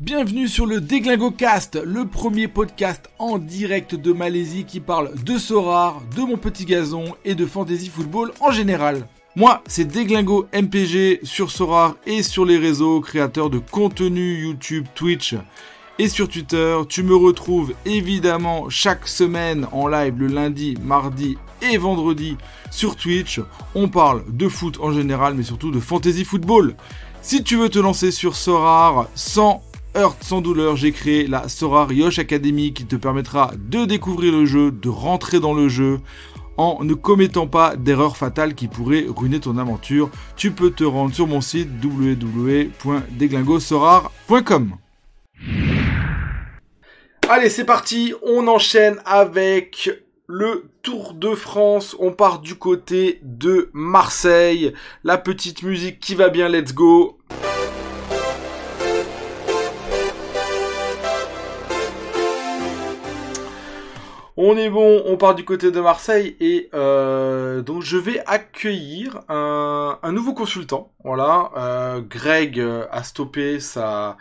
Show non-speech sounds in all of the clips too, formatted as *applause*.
Bienvenue sur le Déglingo Cast, le premier podcast en direct de Malaisie qui parle de Sorar, de mon petit gazon et de fantasy football en général. Moi, c'est Déglingo MPG sur Sorar et sur les réseaux, créateur de contenu YouTube, Twitch et sur Twitter. Tu me retrouves évidemment chaque semaine en live le lundi, mardi et vendredi sur Twitch. On parle de foot en général, mais surtout de fantasy football. Si tu veux te lancer sur Sorar sans heurte, sans douleur, j'ai créé la Sorar Yosh Academy qui te permettra de découvrir le jeu, de rentrer dans le jeu en ne commettant pas d'erreurs fatales qui pourraient ruiner ton aventure. Tu peux te rendre sur mon site www.deglingosorar.com. Allez, c'est parti, on enchaîne avec le Tour de France. On part du côté de Marseille. La petite musique qui va bien, let's go. On est bon, on part du côté de Marseille et euh, donc je vais accueillir un, nouveau consultant. Voilà, euh, Greg a stoppé sa,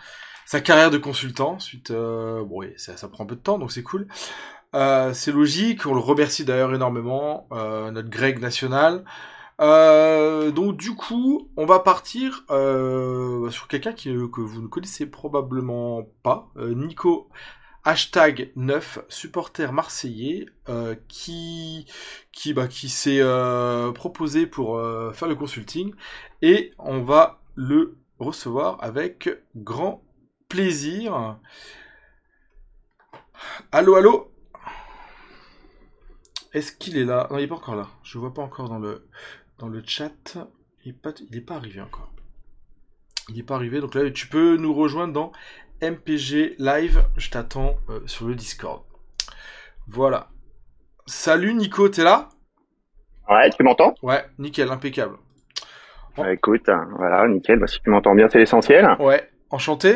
sa carrière de consultant suite. Euh, bon, oui, ça, ça, prend un peu de temps, donc c'est cool. c'est logique. On le remercie d'ailleurs énormément, notre Greg national. donc du coup, on va partir sur quelqu'un que vous ne connaissez probablement pas, Nico hashtag 9 supporter marseillais euh, qui qui bah, qui s'est euh, proposé pour euh, faire le consulting et on va le recevoir avec grand plaisir. Allô allô? Est-ce qu'il est là? Non, il est pas encore là. Je vois pas encore dans le dans chat. Il est pas il est pas arrivé encore. Il n'est pas arrivé. Donc là, tu peux nous rejoindre dans MPG Live. Je t'attends euh, sur le Discord. Voilà. Salut Nico, t'es là? Ouais, tu m'entends? Ouais, nickel, impeccable. écoute, voilà, nickel. Bah, si tu m'entends bien, c'est l'essentiel. Ouais, enchanté?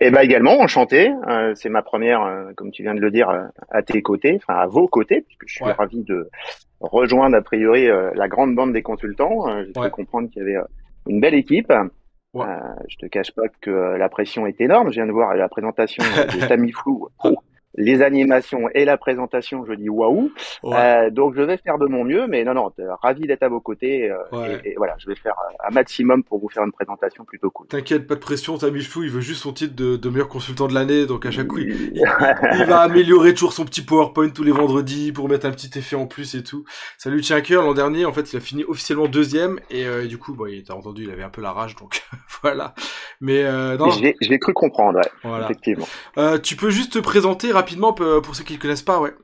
Eh bah également, enchanté. Euh, c'est ma première, euh, comme tu viens de le dire, à tes côtés, enfin à vos côtés, puisque je suis ravi de rejoindre a priori la grande bande des consultants. J'ai pu comprendre qu'il y avait une belle équipe. Ouais. Euh, je te cache pas que euh, la pression est énorme. Je viens de voir la présentation de *laughs* Tamiflu. Oh, les animations et la présentation, je dis waouh. Euh, donc je vais faire de mon mieux, mais non, non, ravi d'être à vos côtés. Euh, et, voilà, je vais faire un maximum pour vous faire une présentation plutôt cool. T'inquiète, pas de pression, Tamiflu, il veut juste son titre de, de meilleur consultant de l'année, donc à chaque coup, il, *laughs* il, va améliorer toujours son petit PowerPoint tous les vendredis pour mettre un petit effet en plus et tout. Salut cœur l'an dernier, en fait, il a fini officiellement deuxième et euh, du coup, bon, il t'a entendu, il avait un peu la rage, donc *laughs* voilà. Mais non. Je l'ai cru comprendre, ouais, voilà. effectivement. tu peux juste te présenter rapidement pour ceux qui ne connaissent pas, ouais.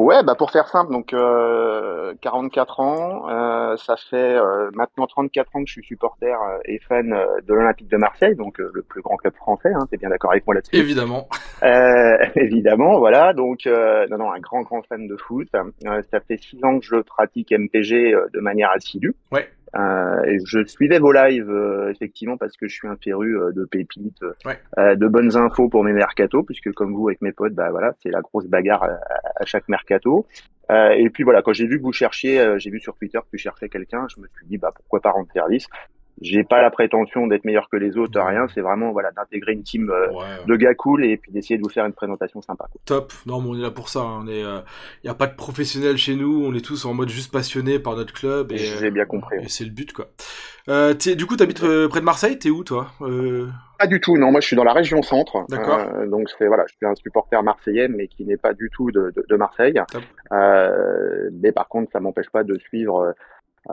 Ouais, bah pour faire simple, donc euh, 44 ans, euh, ça fait euh, maintenant 34 ans que je suis supporter euh, et fan euh, de l'Olympique de Marseille, donc le plus grand club français. Hein, T'es bien d'accord avec moi là-dessus Évidemment. *laughs* évidemment, voilà. Donc non, non, un grand, grand fan de foot. ça fait six ans que je pratique MPG de manière assidue. Ouais. Euh, et je suivais vos lives euh, effectivement parce que je suis un féru euh, de pépites, de bonnes infos pour mes mercato, puisque comme vous avec mes potes, bah voilà, c'est la grosse bagarre à, chaque mercato. et puis voilà, quand j'ai vu que vous cherchiez, j'ai vu sur Twitter que tu cherchais quelqu'un, je me suis dit bah pourquoi pas rendre service j'ai pas la prétention d'être meilleur que les autres, rien. C'est vraiment voilà d'intégrer une team euh, de gars cool et puis d'essayer de vous faire une présentation sympa. Quoi. Top. Non, mais on est là pour ça. Hein. On est, il euh, y a pas de professionnels chez nous. On est tous en mode juste passionnés par notre club. Et j'ai bien compris. Et c'est le but quoi. Euh, du coup, t'habites euh, près de Marseille? T'es où toi? Pas du tout. Non, moi je suis dans la région centre. D'accord. donc c'est voilà, je suis un supporter marseillais, mais qui n'est pas du tout de, de, de Marseille. mais par contre, ça m'empêche pas de suivre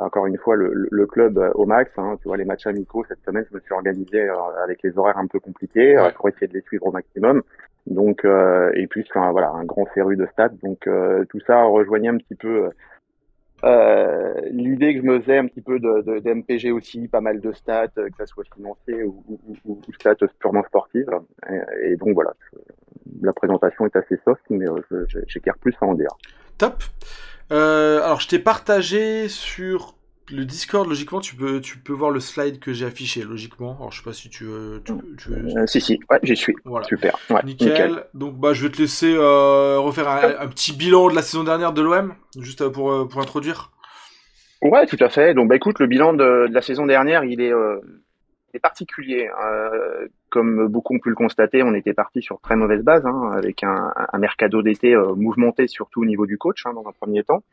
encore une fois le, le club euh, au max. Hein, tu vois les matchs amicaux cette semaine, je me suis organisé euh, avec les horaires un peu compliqués euh, pour essayer de les suivre au maximum. Donc et puis enfin, voilà un grand féru de stats. Donc tout ça rejoignait un petit peu euh, l'idée que je me faisais un petit peu de, de, de, MPG aussi, pas mal de stats, que ça soit financier ou, ou, ou, ou stats purement sportives. Et, et donc voilà, la présentation est assez soft, mais j'éclaire plus à en dire. Top. Euh, alors, je t'ai partagé sur le Discord. Logiquement, tu peux, tu peux voir le slide que j'ai affiché. Logiquement, alors je sais pas si tu veux. Tu, tu veux... Euh, si, si, ouais, j'y suis. Voilà. Super. Ouais, nickel. Donc, bah, je vais te laisser euh, refaire un, un, petit bilan de la saison dernière de l'OM, juste euh, pour, euh, pour introduire. Ouais, tout à fait. Donc, bah, écoute, le bilan de, de la saison dernière, il est particulier. Euh, comme beaucoup ont pu le constater, on était parti sur très mauvaise base, hein, avec un, un mercado d'été euh, mouvementé surtout au niveau du coach hein, dans un premier temps,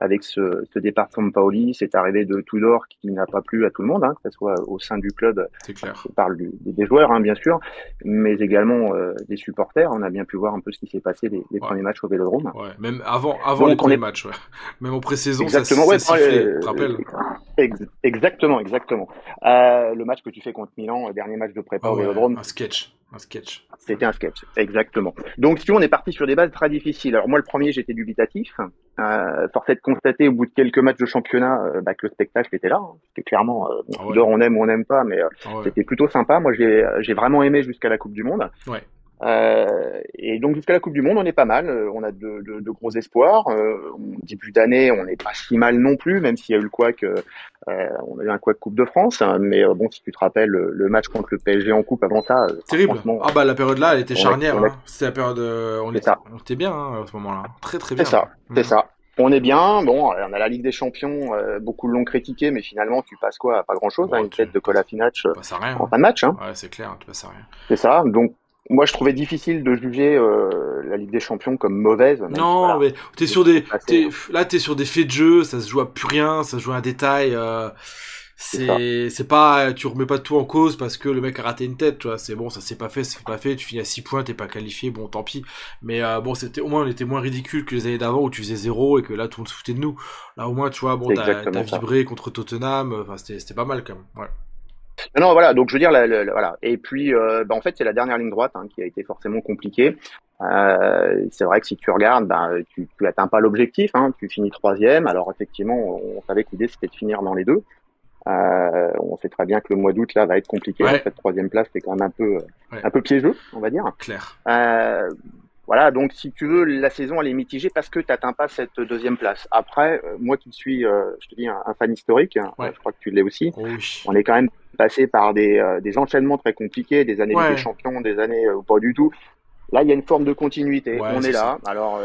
avec ce, ce départ de Paoli, cette arrivée de Tudor qui n'a pas plu à tout le monde, hein, que ce soit au sein du club, clair. je parle du, des joueurs hein, bien sûr, mais également euh, des supporters. On a bien pu voir un peu ce qui s'est passé les, les premiers matchs au Vélodrome. Ouais, même avant, avant les premiers matchs, ouais. même en pré-saison, exactement, ça, ouais, sifflé, rappelle. Exactement, exactement. Euh, le match que tu fais contre Milan, dernier match de prépa au Vélodrome. Un sketch. Un sketch. C'était un sketch, exactement. Donc, si on est parti sur des bases très difficiles. Alors moi, le premier, j'étais dubitatif. Euh, force est de constater au bout de quelques matchs de championnat euh, bah, que le spectacle était là. Hein. C'était clairement, euh, ah on aime ou on n'aime pas, mais euh, ah c'était plutôt sympa. Moi, j'ai j'ai vraiment aimé jusqu'à la Coupe du Monde. Ouais. Euh, et donc jusqu'à la Coupe du Monde, on est pas mal. Euh, on a de, de, de gros espoirs. Euh, début d'année, on n'est pas si mal non plus, même s'il y a eu le couac. Euh, on a eu un couac Coupe de France. Hein, mais bon, si tu te rappelles le, match contre le PSG en Coupe avant ça, terrible. Ah bah la période là, elle était charnière. Hein. C'était la période. on, était, on était bien hein, à ce moment-là. Très très bien. C'est ça. C'est mhm. ça. On est bien, bon, on a la Ligue des Champions, beaucoup l'ont critiqué, mais finalement tu passes quoi? Pas grand chose, hein, une tête de Kolasinac en fin de match. Hein. Ouais, c'est clair, tu passes à rien. C'est ça, donc moi, je trouvais difficile de juger euh, la Ligue des Champions comme mauvaise. Non, mais t'es sur des, es, là, t'es sur des faits de jeu, ça se joue à plus rien, ça se joue à un détail. Euh, c'est, c'est pas, tu remets pas tout en cause parce que le mec a raté une tête, tu vois. C'est bon, ça s'est pas fait, c'est pas fait. Tu finis à 6 points, t'es pas qualifié, bon, tant pis. Mais euh, bon, c'était au moins on était moins ridicule que les années d'avant où tu faisais zéro et que là tout le monde se foutait de nous. Là, au moins, tu vois, bon, t'as, t'as vibré contre Tottenham. Enfin, c'était, c'était pas mal quand même. Ouais. Non, voilà. Donc je veux dire, voilà. Et puis, euh, bah, en fait, c'est la dernière ligne droite hein, qui a été forcément compliquée. Euh, c'est vrai que si tu regardes, bah, tu, tu atteins pas l'objectif. Hein, tu finis troisième. Alors effectivement, on savait que l'idée c'était de finir dans les deux. Euh, on sait très bien que le mois d'août là va être compliqué. Cette troisième place, c'est quand même un peu, un peu piégeux, on va dire. Clair. Euh, voilà, donc si tu veux, la saison elle est mitigée parce que tu n'atteins pas cette deuxième place. Après, euh, moi qui suis, euh, je te dis, un, fan historique, hein, je crois que tu l'es aussi, on est quand même passé par des, euh, des enchaînements très compliqués, des années de champions, des années pas du tout. Là, il y a une forme de continuité. on est, là. Alors,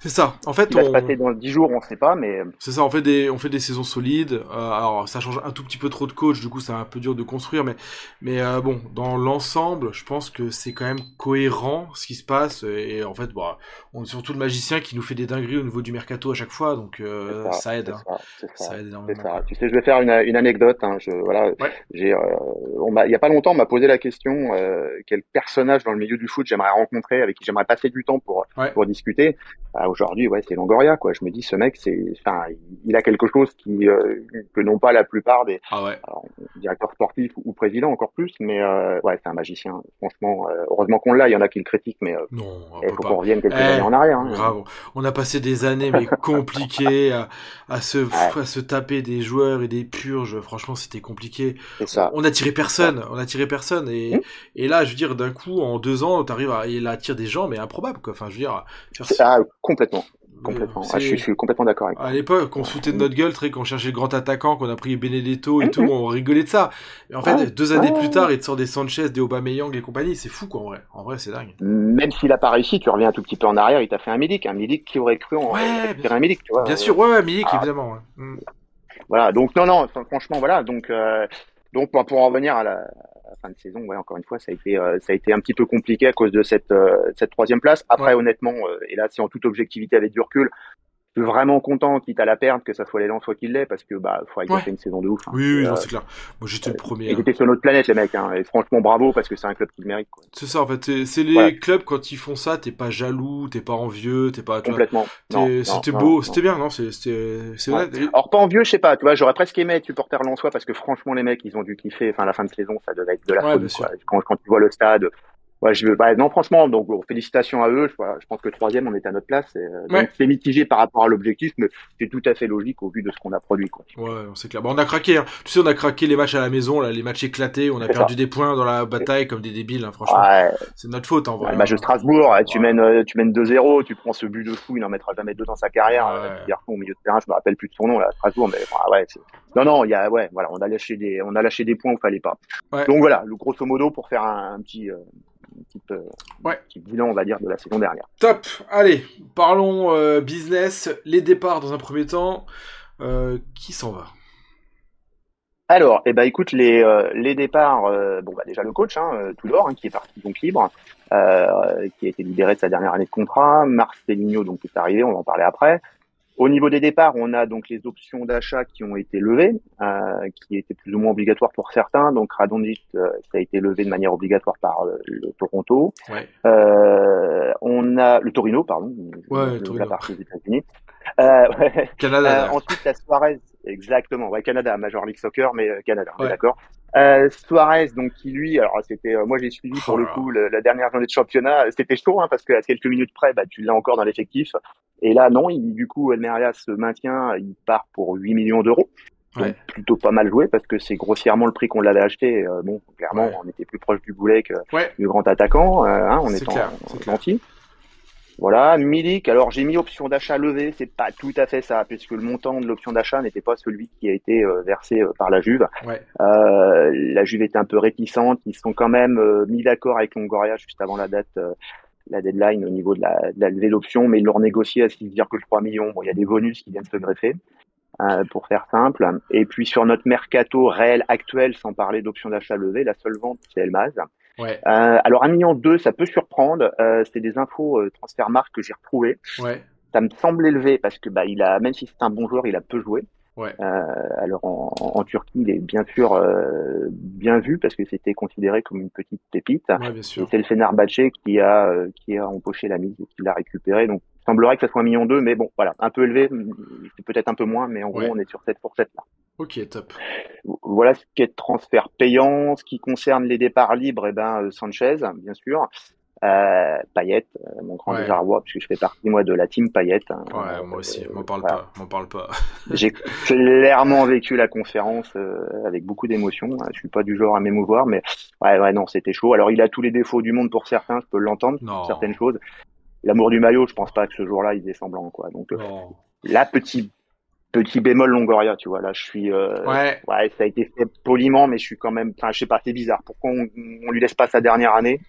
c'est ça. En fait, on... va se passer dans 10 jours, on sait pas, mais. C'est ça. On fait des, on fait des saisons solides. Euh, alors, ça change un tout petit peu trop de coach, du coup, c'est un peu dur de construire, mais, mais euh, bon, dans l'ensemble, je pense que c'est quand même cohérent ce qui se passe. Et en fait, bah, on est surtout le magicien qui nous fait des dingueries au niveau du mercato à chaque fois, donc euh, ça, aide. Hein. Ça, ça, aide énormément. Ça. Tu sais, je vais faire une, une anecdote. Hein. Je, voilà, j'ai, on il y a pas longtemps, on m'a posé la question quel personnage dans le milieu du foot j'aimerais rencontrer, avec qui j'aimerais passer du temps pour pour discuter aujourd'hui, ouais, c'est Longoria, quoi. Je me dis, ce mec, c'est, enfin, il a quelque chose qui euh, que n'ont pas la plupart des ah ouais. directeurs sportifs ou, présidents, encore plus. Mais euh, ouais, c'est un magicien. Franchement, euh, heureusement qu'on l'a. Il y en a qui le critiquent, mais non, il faut qu'on revienne quelques eh, années en arrière. Hein. Bravo. On a passé des années mais *laughs* compliquées à, à se à se taper des joueurs et des purges. Franchement, c'était compliqué. Ça. On a tiré personne. On a tiré personne. Et, mmh. et là, je veux dire, d'un coup, en deux ans, t'arrives à, il attire des gens, mais improbable, quoi. Enfin, je veux dire, ah, complètement. Complètement. Ah, je, suis, complètement d'accord avec À l'époque, on se foutait de notre gueule, très, quand on cherchait le grand attaquant, qu'on a pris Benedetto et mm, tout, on rigolait de ça. Mais en fait, deux années plus tard, il te sort des Sanchez, des Aubameyang et compagnie, c'est fou, quoi, en vrai. En vrai, c'est dingue. Même s'il a pas réussi, tu reviens un tout petit peu en arrière, il t'a fait un Milik, un Milik qui aurait cru en ouais, un Milik, tu vois. Bien sûr, ouais, ouais Milik, ah. évidemment. Mm. Voilà, donc non, non, franchement, voilà, donc, euh, donc pour en revenir à la, fin de saison, ouais, encore une fois, ça a été, euh, ça a été un petit peu compliqué à cause de cette, euh, cette troisième place. Après, honnêtement, et là, c'est en toute objectivité avec du recul, suis vraiment content, quitte à la perdre, que ça soit l'élan soit qu'il l'ait, parce que bah, faut ouais. fait une saison de ouf. Hein. Oui, oui, euh, c'est clair. Moi, j'étais le premier. Ils hein. étaient sur notre planète, les mecs. Hein. Et franchement, bravo, parce que c'est un club qui le mérite. C'est ça, en fait. C'est les clubs quand ils font ça, t'es pas jaloux, t'es pas envieux, t'es pas. Complètement. C'était beau, c'était bien, non C'était. Alors pas envieux, je sais pas. Tu vois, j'aurais presque aimé être supporter Lensois parce que franchement, les mecs, ils ont dû kiffer. Enfin, la fin de saison, ça devait être de la folie. Quand, quand tu vois le stade, Ouais, je veux, bah, non, franchement, donc félicitations à eux. Je, je, pense que troisième, on est à notre place. Euh, c'est mitigé par rapport à l'objectif, mais c'est tout à fait logique au vu de ce qu'on a produit. Quoi. Ouais, c'est clair. Bon, on a craqué. Hein. Tu sais, on a craqué les matchs à la maison, là, les matchs éclatés. On a perdu des points dans la bataille comme des débiles. Hein, franchement, ouais. c'est notre faute en vrai. Ouais, le match de Strasbourg, tu mènes, euh, tu mènes 2-0, tu prends ce but de fou, il en mettra jamais deux dans sa carrière. Ouais. au milieu de terrain, je me rappelle plus de son nom là, Strasbourg, mais ouais. Non, non, il y a, ouais, voilà, on a lâché des, on a lâché des points où fallait pas. Donc voilà, le grosso modo pour faire un, un petit. Euh, petite, euh, ouais. bilan, on va dire, de la saison dernière. Top. Allez, parlons euh, business. Les départs dans un premier temps. Euh, qui s'en va? Alors, eh ben, écoute, les, euh, les départs, euh, bon, bah, déjà le coach, hein, Tudor, hein, qui est parti donc libre, qui a été libéré de sa dernière année de contrat, Marcelinho, donc, qui est arrivé, on va en parler après. Au niveau des départs, on a donc les options d'achat qui ont été levées, qui étaient plus ou moins obligatoires pour certains. Donc Radonjic, ça a été levé de manière obligatoire par le Toronto. Ouais. on a le Torino, pardon, ouais, le, Torino. la partie des États-Unis. Ouais. Canada. ensuite, la Suarez, Exactement, ouais, Canada, Major League Soccer, mais euh, Canada, d'accord. Euh, Suarez, donc qui lui, alors c'était, euh, moi j'ai suivi pour le oh coup la dernière journée de championnat, c'était chaud, hein, parce qu'à quelques minutes près, bah, tu l'as encore dans l'effectif. Et là, non, il, du coup, Elmeria se maintient, il part pour 8 millions d'euros. Ouais. plutôt pas mal joué parce que c'est grossièrement le prix qu'on l'avait acheté. Euh, bon, clairement, on était plus proche du boulet que du grand attaquant, hein, on est, en. Voilà, Milik, alors j'ai mis option d'achat levée, c'est pas tout à fait ça, puisque le montant de l'option d'achat n'était pas celui qui a été euh, versé euh, par la Juve. Ouais. Euh, la Juve était un peu réticente, ils sont quand même mis d'accord avec Longoria juste avant la date, la deadline au niveau de la, de la levée d'option, mais ils l'ont négocié à 6,3 millions. Bon, il y a des bonus qui viennent se greffer. pour faire simple. Et puis sur notre mercato réel actuel, sans parler d'option d'achat levée, la seule vente c'est Elmaz. Ouais. Euh, alors un million deux, ça peut surprendre. Euh, c'est des infos euh, Transfermarkt que j'ai retrouvées. Ouais. Ça me semble élevé parce que bah il a, même si c'est un bon joueur, il a peu joué. Ouais. Euh, alors en, en, Turquie, il est bien sûr bien vu parce que c'était considéré comme une petite pépite. C'est le Fenerbahçe qui a qui a empoché la mise et qui l'a récupéré. Donc il semblerait que ça soit un million deux, mais bon voilà, un peu élevé, c'est peut-être un peu moins, mais en gros on est sur cette fourchette là. Ok, top. Voilà ce qui est de transfert payant. Ce qui concerne les départs libres, eh ben, euh, Sanchez, bien sûr. Euh, Payet, euh, mon grand désarroi, puisque je fais partie moi de la team Payet. Hein. ouais, moi aussi, m'en parle m'en parle pas. *laughs* J'ai *laughs* clairement vécu la conférence avec beaucoup d'émotion. Je suis pas du genre à m'émouvoir, mais ouais, ouais, non, c'était chaud. Alors, il a tous les défauts du monde pour certains, je peux l'entendre, certaines choses. L'amour du maillot, je pense pas que ce jour-là il est semblant, quoi. Donc, la petite petit bémol Longoria, tu vois. Là, je suis. Euh, ouais. ouais. ça a été fait poliment, mais je suis quand même. Enfin, je sais pas, c'est bizarre. Pourquoi on, on, lui laisse pas sa dernière année?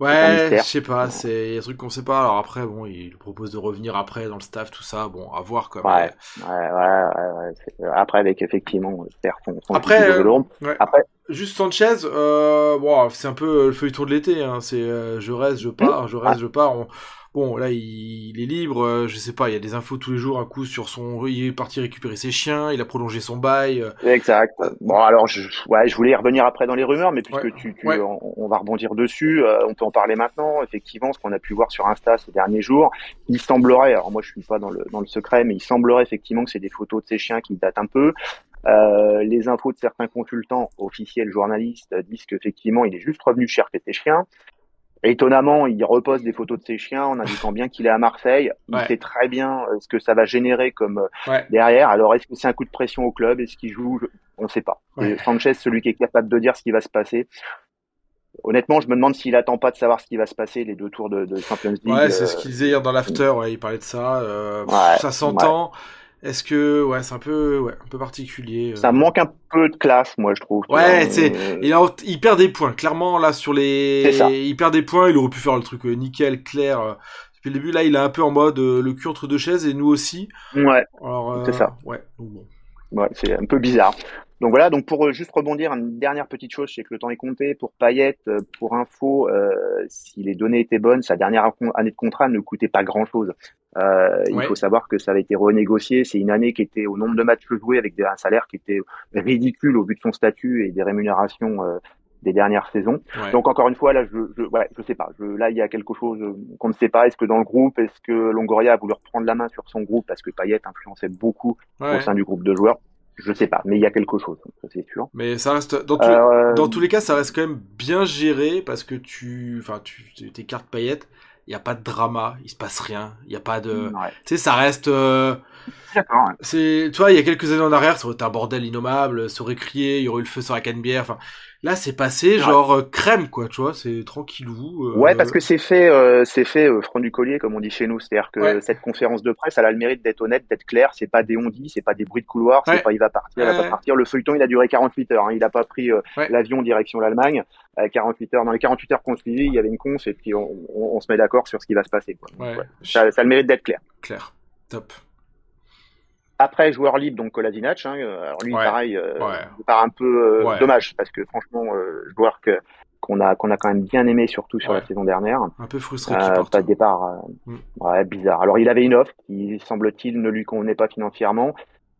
Ouais, je sais pas, c'est des trucs qu'on sait pas. Alors après, bon, il propose de revenir après dans le staff, tout ça. Bon, à voir quoi. Ouais, ouais, ouais, ouais, Après, avec effectivement, faire son, son après, euh, après, juste Sanchez, euh, bon, c'est un peu le feuilleton de l'été. Hein. C'est euh, je reste, je pars, je reste, je pars. On Bon, là, il, est libre, euh, je sais pas, il y a des infos tous les jours, un coup sur son... Il est parti récupérer ses chiens, il a prolongé son bail. Euh. Exact. Bon, alors, je, ouais, je voulais y revenir après dans les rumeurs, mais puisque tu, tu on, va rebondir dessus, euh, on peut en parler maintenant. Effectivement, ce qu'on a pu voir sur Insta ces derniers jours, il semblerait, alors moi je suis pas dans le, dans le secret, mais il semblerait effectivement que c'est des photos de ses chiens qui datent un peu. Euh, les infos de certains consultants officiels journalistes disent qu'effectivement il est juste revenu chercher ses chiens. Étonnamment, il repose des photos de ses chiens en indiquant bien qu'il est à Marseille. Il sait très bien euh, ce que ça va générer comme euh, derrière. Alors, est-ce que c'est un coup de pression au club? Est-ce qu'il joue? On ne sait pas. Sanchez, celui qui est capable de dire ce qui va se passer. Honnêtement, je me demande s'il attend pas de savoir ce qui va se passer les deux tours de, de Champions League. Ouais, c'est ce qu'il disait hier dans l'after. Ouais, il parlait de ça. Euh, ça s'entend. Est-ce que ouais, c'est un peu ouais, un peu particulier. Euh. Ça manque un peu de classe, moi je trouve. Ouais, c'est il, il, perd des points. Clairement là sur les, il perd des points. Il aurait pu faire le truc euh, nickel, clair. Euh, depuis le début là, il est un peu en mode le cul entre deux chaises et nous aussi. Ouais. c'est ça. Ouais. bon. Ouais, c'est un peu bizarre. Donc voilà, donc pour euh, juste rebondir, une dernière petite chose, je sais que le temps est compté. Pour Payet, euh, pour info, euh, si les données étaient bonnes, sa dernière année de contrat ne coûtait pas grand-chose. Euh, Il faut savoir que ça avait été renégocié. C'est une année qui était au nombre de matchs joués avec un salaire qui était ridicule au vu de son statut et des rémunérations des dernières saisons. Donc encore une fois, là, je, je, ouais, je sais pas. Je, là, il y a quelque chose qu'on ne sait pas. Est-ce que dans le groupe, est-ce que Longoria a voulu reprendre la main sur son groupe parce que Payet influençait beaucoup au sein du groupe de joueurs? Je sais pas, mais il y a quelque chose, c'est sûr. Mais ça reste, dans, euh, dans, tous les cas, ça reste quand même bien géré parce que tu, enfin, tu, tes cartes paillettes, il n'y a pas de drama, il se passe rien, il n'y a pas de, tu sais, ça reste. Euh... C'est, tu vois, il y a quelques années en arrière, ça aurait été un bordel innommable, ça aurait crié, il y aurait eu le feu sur la canne bière, enfin, Là, c'est passé genre euh, crème, quoi, tu vois, c'est tranquillou. Euh... Ouais, parce que c'est fait, euh, c'est fait euh, front du collier, comme on dit chez nous. C'est-à-dire que cette conférence de presse, elle a le mérite d'être honnête, d'être claire. C'est pas des on c'est pas des bruits de couloir, c'est pas il va partir, il va pas partir. Le feuilleton, il a duré 48 heures. Hein. Il a pas pris l'avion direction l'Allemagne. 48 heures. Dans les 48 heures qu'on suivit, il y avait une conce et puis on, on, se met d'accord sur ce qui va se passer. Quoi. Ça, ça a le mérite d'être clair. Clair. Top. Après joueur libre, donc Kolasinac. Hein, alors lui, pareil, euh, part un peu dommage parce que franchement, joueur que qu'on a qu'on a quand même bien aimé surtout sur la saison dernière. Un peu frustré. pas de départ. Mm. Ouais, bizarre. Alors il avait une offre qui semble-t-il ne lui convenait pas financièrement.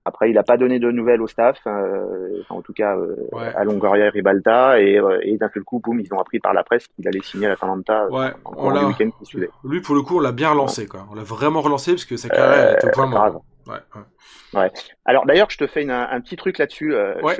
Après, il n'a pas donné de nouvelles au staff, euh, en tout cas euh, à Longoria et Ribalta, et, euh, et d'un seul coup, boum, ils ont appris par la presse qu'il allait signer à l'Atalanta ouais, on le week-end qui suivait. Lui, pour le coup, on l'a bien relancé, quoi. On l'a vraiment relancé parce que sa carrière était au point mort. Ouais, ouais. ouais. Alors d'ailleurs, je te fais une, un petit truc là-dessus. Ouais.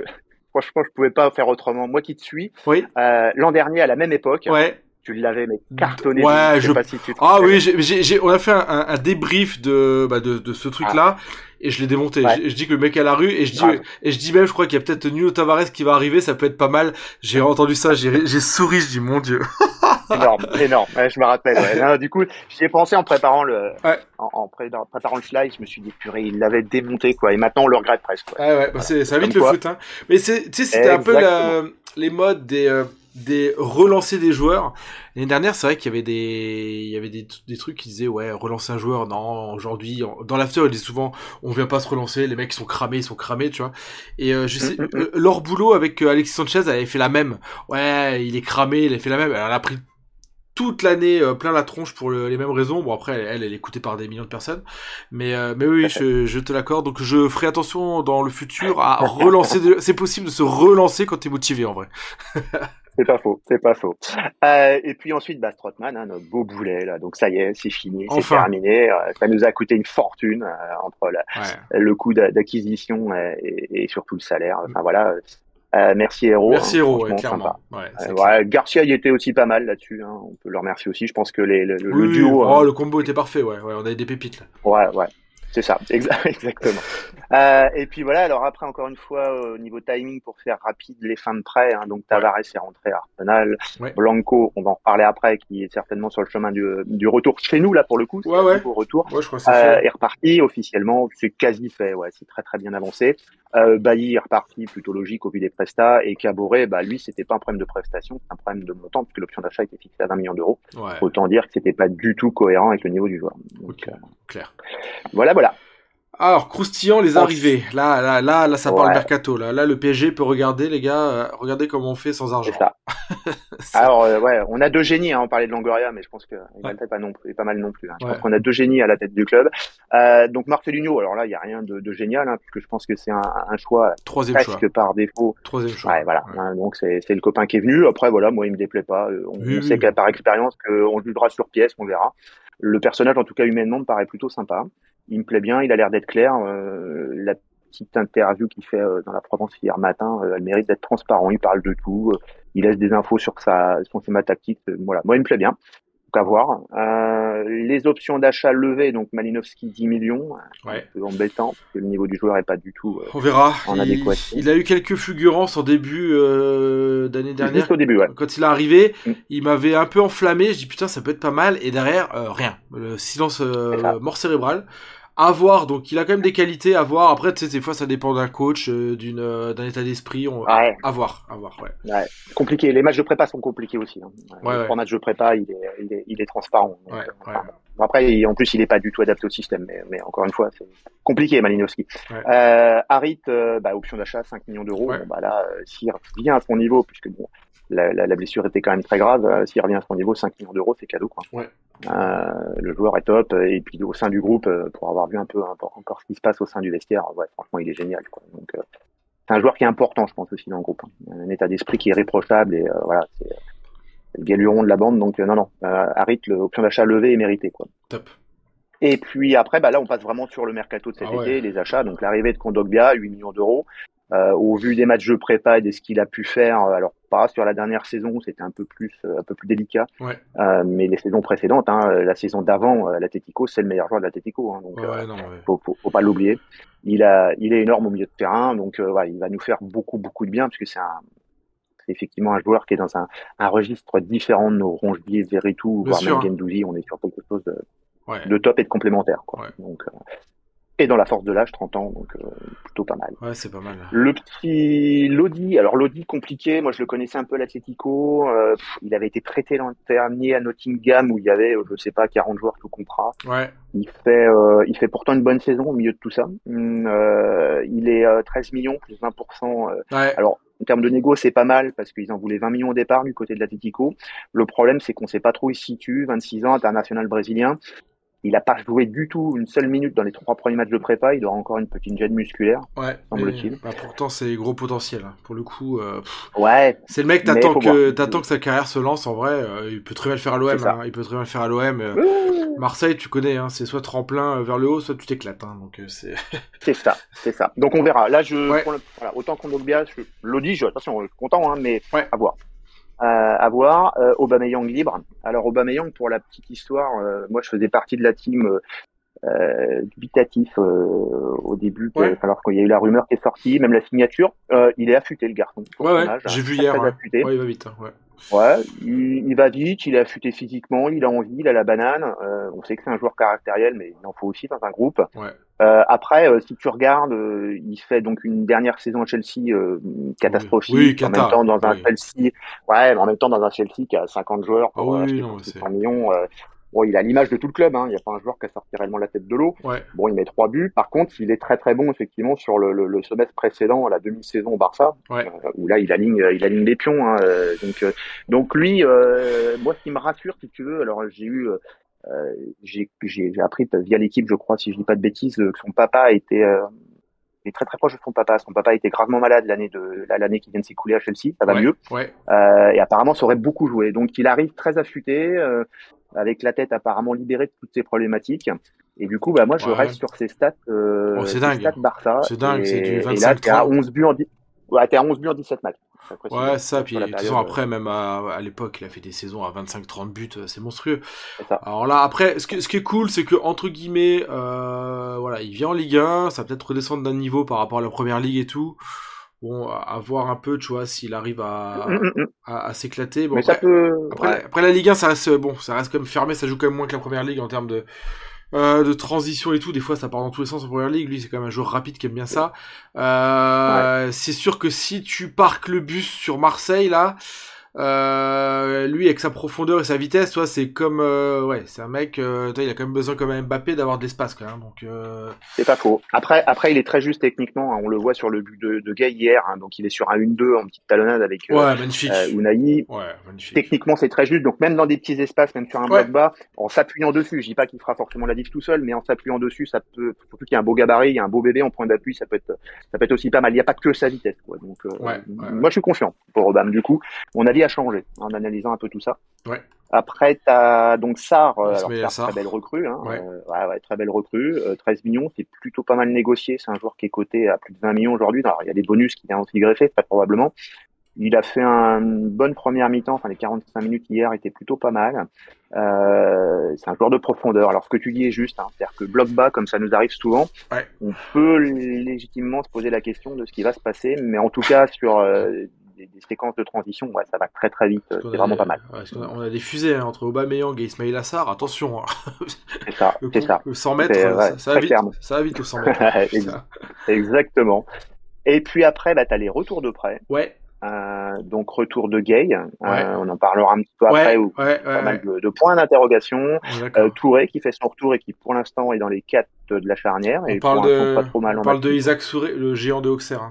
franchement, je pouvais pas faire autrement. Moi qui te suis, oui. l'an dernier à la même époque. Ouais tu l'avais mais cartonné. Ouais, je, sais pas si tu Ah oui, j'ai, on a fait un, un, débrief de, bah, de, de ce truc-là. Ah et je l'ai démonté. Je, dis que le mec à la rue et je dis et je dis même je crois qu'il y a peut-être Nuno Tavares qui va arriver, ça peut être pas mal. J'ai entendu ça, j'ai j'ai souri, je dis mon dieu. *laughs* énorme, énorme. je me rappelle. Ouais. du coup, j'y ai pensé en préparant le en, en, préparant le slide, je me suis dit purée, il l'avait démonté quoi et maintenant on le regrette presque. Ouais, ouais, bah, c'est ça vite le foot hein. Mais c'est tu sais c'était un peu la, les modes des euh, des relancer des joueurs. L'année dernière, c'est vrai qu'il y avait des il y avait des, des trucs qui disaient ouais, relancer un joueur non, aujourd'hui dans l'after, il dit souvent on vient pas se relancer, les mecs sont cramés, ils sont cramés, tu vois. Et euh, je sais mm, mm, mm. leur boulot avec euh, Alexis Sanchez avait fait la même. Ouais, il est cramé, il a fait la même. Elle a pris toute l'année euh, plein la tronche pour les mêmes raisons. Bon après elle, elle est écoutée par des millions de personnes, mais mais oui, je, je te l'accorde. Donc je ferai attention dans le futur à relancer. C'est possible de se relancer quand t'es motivé en vrai. *laughs* C'est pas faux, c'est pas faux. Euh, et puis ensuite, bah, Strottmann, hein, notre beau boulet, là. Donc ça y est, c'est fini, c'est terminé. Euh, ça nous a coûté une fortune euh, entre le coût d'acquisition et, et, surtout le salaire. Enfin voilà. Euh, merci Héros. Merci hein, Héros, clairement. Ouais, Garcia y était aussi pas mal là-dessus. Hein. On peut le remercier aussi. Je pense que les, le, duo. Oh, le combo était parfait. Ouais, ouais, on avait des pépites là. Ouais, ouais. C'est ça, *laughs* exactement. Euh, et puis voilà, alors après, encore une fois, au niveau timing, pour faire rapide, les fins de prêt, hein, donc Tavares est rentré à Arsenal, Blanco, on va en reparler après, qui est certainement sur le chemin du, du retour chez nous, là, pour le coup, ouais, ouais. retour, ouais, je crois euh, est reparti officiellement, c'est quasi fait, ouais, c'est très très bien avancé. Euh, Bailly est reparti, plutôt logique au vu des prestats, et Caboret, bah lui, c'était pas un problème de prestation, c'est un problème de montant, puisque l'option d'achat était fixée à 20 millions d'euros. Autant dire que c'était pas du tout cohérent avec le niveau du joueur. Donc, euh, clair. Voilà, voilà. Alors, croustillant les arrivées. Là, là, là, là, ça parle mercato. Là, là, le PSG peut regarder, les gars. Euh, regardez comment on fait sans argent. Ça. *laughs* Alors, euh, ouais, on a deux génies. Hein, on parlait de Longoria, mais je pense que il pas non plus, pas mal non plus. Hein. Je pense qu'on a deux génies à la tête du club. Euh, donc Marcelinho. Alors là, il y a rien de, de génial, hein, puisque je pense que c'est un, un, choix Troisième presque choix. par défaut. Troisième choix. Ouais, voilà. Hein, donc c'est le copain qui est venu. Après, voilà, moi, il me déplaît pas. On, sait qu'à par expérience, qu'on jugera sur pièce, on verra. Le personnage, en tout cas humainement, me paraît plutôt sympa il me plaît bien, il a l'air d'être clair. Euh, la petite interview qu'il fait euh, dans la Provence hier matin, euh, elle mérite d'être transparent. Il parle de tout, il laisse des infos sur sa son schéma tactique. voilà, moi il me plaît bien. À voir. les options d'achat levées, donc Malinowski 10 millions, ouais. peu embêtant parce que le niveau du joueur est pas du tout On verra. en adéquation. Il, a eu quelques fulgurances en début d'année dernière. au début, ouais. Quand il est arrivé, mm. il m'avait un peu enflammé. Je dis putain ça peut être pas mal et derrière rien. Le silence mort cérébral à voir. Donc il a quand même des qualités à voir. Après, tu sais, des fois, ça dépend d'un coach, euh, d'une, euh, d'un état d'esprit. On... Ouais. À voir, à voir. Ouais. ouais. Compliqué. Les matchs de prépa sont compliqués aussi. Hein. Ouais, le match de prépa, il est, il est, il est transparent. Donc, euh, après, en plus, il est pas du tout adapté au système. Mais, mais encore une fois, c'est compliqué, Malinowski. Euh, Harit, bah, option d'achat, 5 millions d'euros. Bon, bah là, s'il revient à son niveau, puisque bon, la, la, la, blessure était quand même très grave, s'il revient à son niveau, 5 millions d'euros, c'est cadeau. Quoi. Ouais. Euh, le joueur est top et puis au sein du groupe, euh, pour avoir vu un peu encore ce qui se passe au sein du vestiaire, ouais, franchement, il est génial. Quoi. Donc, euh, c'est un joueur qui est important, je pense aussi dans le groupe. Hein. Un état d'esprit qui est irréprochable et voilà, c'est le galuron de la bande. Donc non, non, Harit, l'option d'achat levée et méritée. Quoi. Top. Et puis après, bah là, on passe vraiment sur le mercato de cet ah été, les achats. Donc l'arrivée de Kondogbia, 8 millions d'euros. Euh, au vu des matchs de prépa et de ce qu'il a pu faire, euh, alors pas sur la dernière saison, c'était un peu plus euh, un peu plus délicat, ouais. euh, mais les saisons précédentes, hein, la saison d'avant, l'Atletico, c'est le meilleur joueur de l'Atletico, hein, donc ouais, non, faut, faut, faut, pas l'oublier. Il a, il est énorme au milieu de terrain, donc il va nous faire beaucoup beaucoup de bien puisque c'est un c'est effectivement un joueur qui est dans un, un registre différent de nos Rongier, Veritou, voire même Gendouzi. On est sur quelque chose de, de top et de complémentaire. Quoi. Donc, et dans la force de l'âge, 30 ans, donc euh, plutôt pas mal. Ouais, c'est pas mal. Le petit Lodi, alors Lodi compliqué, moi je le connaissais un peu l'Atletico, euh, il avait été prêté l'an dernier à Nottingham où il y avait, je sais pas, 40 joueurs tout contrat. Ouais. Il fait, euh, il fait pourtant une bonne saison au milieu de tout ça. Hum, il est 13 millions plus 20%. ouais. Alors en termes de négo, c'est pas mal parce qu'ils en voulaient 20 millions au départ du côté de l'Atletico. Le problème, c'est qu'on sait pas trop où il se situe. 26 ans, international brésilien. Il n'a pas joué du tout une seule minute dans les trois premiers matchs de prépa. Il aura encore une petite gêne musculaire, ouais, semble-t-il. Bah pourtant, c'est gros potentiel. Hein. Pour le coup, euh, ouais. C'est le mec, t'attends que, t'attends que sa carrière se lance. En vrai, euh, il peut très bien le faire à l'OM. Hein. Il peut très bien le faire à l'OM. Euh, Marseille, tu connais, hein, c'est soit tremplin vers le haut, soit tu t'éclates. Hein, donc c'est. *laughs* c'est ça, c'est ça. Donc on verra. Là, je, voilà, autant qu'on bien, je l'audit, je, attention, je suis content, hein, mais à voir à voir. Euh, Aubameyang libre. Alors Aubameyang, pour la petite histoire, euh, moi je faisais partie de la team euh, dubitatif euh, au début, alors qu'il y a eu la rumeur qui est sortie, même la signature, il est affûté le garçon. Ouais, ouais. J'ai vu hier. Ouais. il va vite. Hein, ouais. Ouais, il, va vite, il est affûté physiquement, il a envie, il a la banane. Euh, on sait que c'est un joueur caractériel, mais il en faut aussi dans un groupe. Ouais. Euh, après, euh, si tu regardes, euh, il fait donc une dernière saison à Chelsea catastrophique. Oui, en même temps, dans un Chelsea, ouais, mais en même temps dans un Chelsea qui a 50 joueurs pour ah, oui, 100 millions. Bon, il a l'image de tout le club. Hein. Il n'y a pas un joueur qui a sorti réellement la tête de l'eau. Ouais. Bon, il met trois buts. Par contre, il est très très bon effectivement sur le, le, le semestre précédent, la demi-saison au Barça, ouais. euh, où là il aligne, il aligne les pions. Hein. Donc, euh, donc lui, euh, moi, ce qui me rassure, si tu veux, alors j'ai eu, euh, j'ai appris via l'équipe, je crois, si je dis pas de bêtises, que son papa était il est très très proche de son papa. Son papa été gravement malade l'année de l'année qui vient de s'écouler à Chelsea. Ça va mieux. Ouais. Euh, et apparemment, ça aurait beaucoup joué. Donc, il arrive très affûté. Euh, avec la tête apparemment libérée de toutes ces problématiques. Et du coup, bah, moi, je reste sur ces stats, euh, oh, c'est dingue. stats Barça. C'est dingue, c'est du 25 Et là, t'es à 11 buts en, ouais, t'es à 11 buts en 17 matchs. Ouais, ça, puis de toute façon, après, même à, à l'époque, il a fait des saisons à 25-30 buts, euh, c'est monstrueux. Ça. Alors là, après, ce, que, ce qui est cool, c'est que, entre guillemets, euh, voilà, il vient en Ligue 1, ça va peut-être redescendre d'un niveau par rapport à la première ligue et tout bon, à voir un peu, tu vois, s'il arrive à, mm, mm, mm. à, à s'éclater. Bon, après, peut... après, ouais. après, la Ligue 1, ça reste, bon, ça reste quand même fermé, ça joue quand même moins que la première ligue en termes de, euh, de transition et tout. Des fois, ça part dans tous les sens en première ligue. Lui, c'est quand même un joueur rapide qui aime bien ça. Euh, ouais. C'est sûr que si tu parques le bus sur Marseille, là, euh, lui avec sa profondeur et sa vitesse, toi, c'est comme euh, ouais, c'est un mec, euh, il a quand même besoin comme Mbappé d'avoir de l'espace quand même. Donc c'est pas faux. Après, après, il est très juste techniquement. Hein, on le voit sur le but de, de Gay hier. Hein, donc il est sur un 1-2 en petite talonnade avec ouais, magnifique. Unai. Ouais, magnifique. Techniquement, c'est très juste. Donc même dans des petits espaces, même sur un ouais. bloc bas, en s'appuyant dessus, je dis pas qu'il fera forcément la diff tout seul, mais en s'appuyant dessus, ça peut. Surtout qu'il y a un beau gabarit, il y a un beau bébé en point d'appui, ça peut être, ça peut être aussi pas mal. Il n'y a pas que sa vitesse. Quoi. Donc moi, je suis confiant pour Obama. Du coup, mon a changé. En analysant un peu tout ça. Ouais. Après, tu as donc Sar, euh, très belle recrue, hein, ouais. Euh, ouais, ouais, très belle recrue, euh, 13 millions, c'est plutôt pas mal négocié, c'est un joueur qui est coté à plus de 20 millions aujourd'hui, alors il y a des bonus qui viennent aussi greffer, très probablement. Il a fait un, une bonne première mi-temps, enfin les 45 minutes hier étaient plutôt pas mal. Euh, c'est un joueur de profondeur. Alors ce que tu dis est juste, hein, c'est-à-dire que bloc bas, comme ça nous arrive souvent, on peut légitimement se poser la question de ce qui va se passer, mais en tout cas sur des, des, séquences de transition, ouais, ça va très très vite. C'est vraiment pas mal. Ouais, on, a, on, a, des fusées hein, entre Aubameyang et Ismail Assar. Attention. Hein. C'est ça. *laughs* C'est ça. Le 100 mètres, ça, ça, va vite, ça va vite le 100 mètres. *laughs* Exactement. Et puis après, bah, tu as les retours de prêt. Ouais. Euh, donc retour de Gay, ouais. euh, on en parlera un petit peu après, ouais, ou ouais, pas mal de, de, points d'interrogation. Euh, Touré qui fait son retour et qui pour l'instant est dans les quatre de la charnière. On et parle de, pas trop mal on parle de Isaac Souré, le géant de Auxerre. Hein,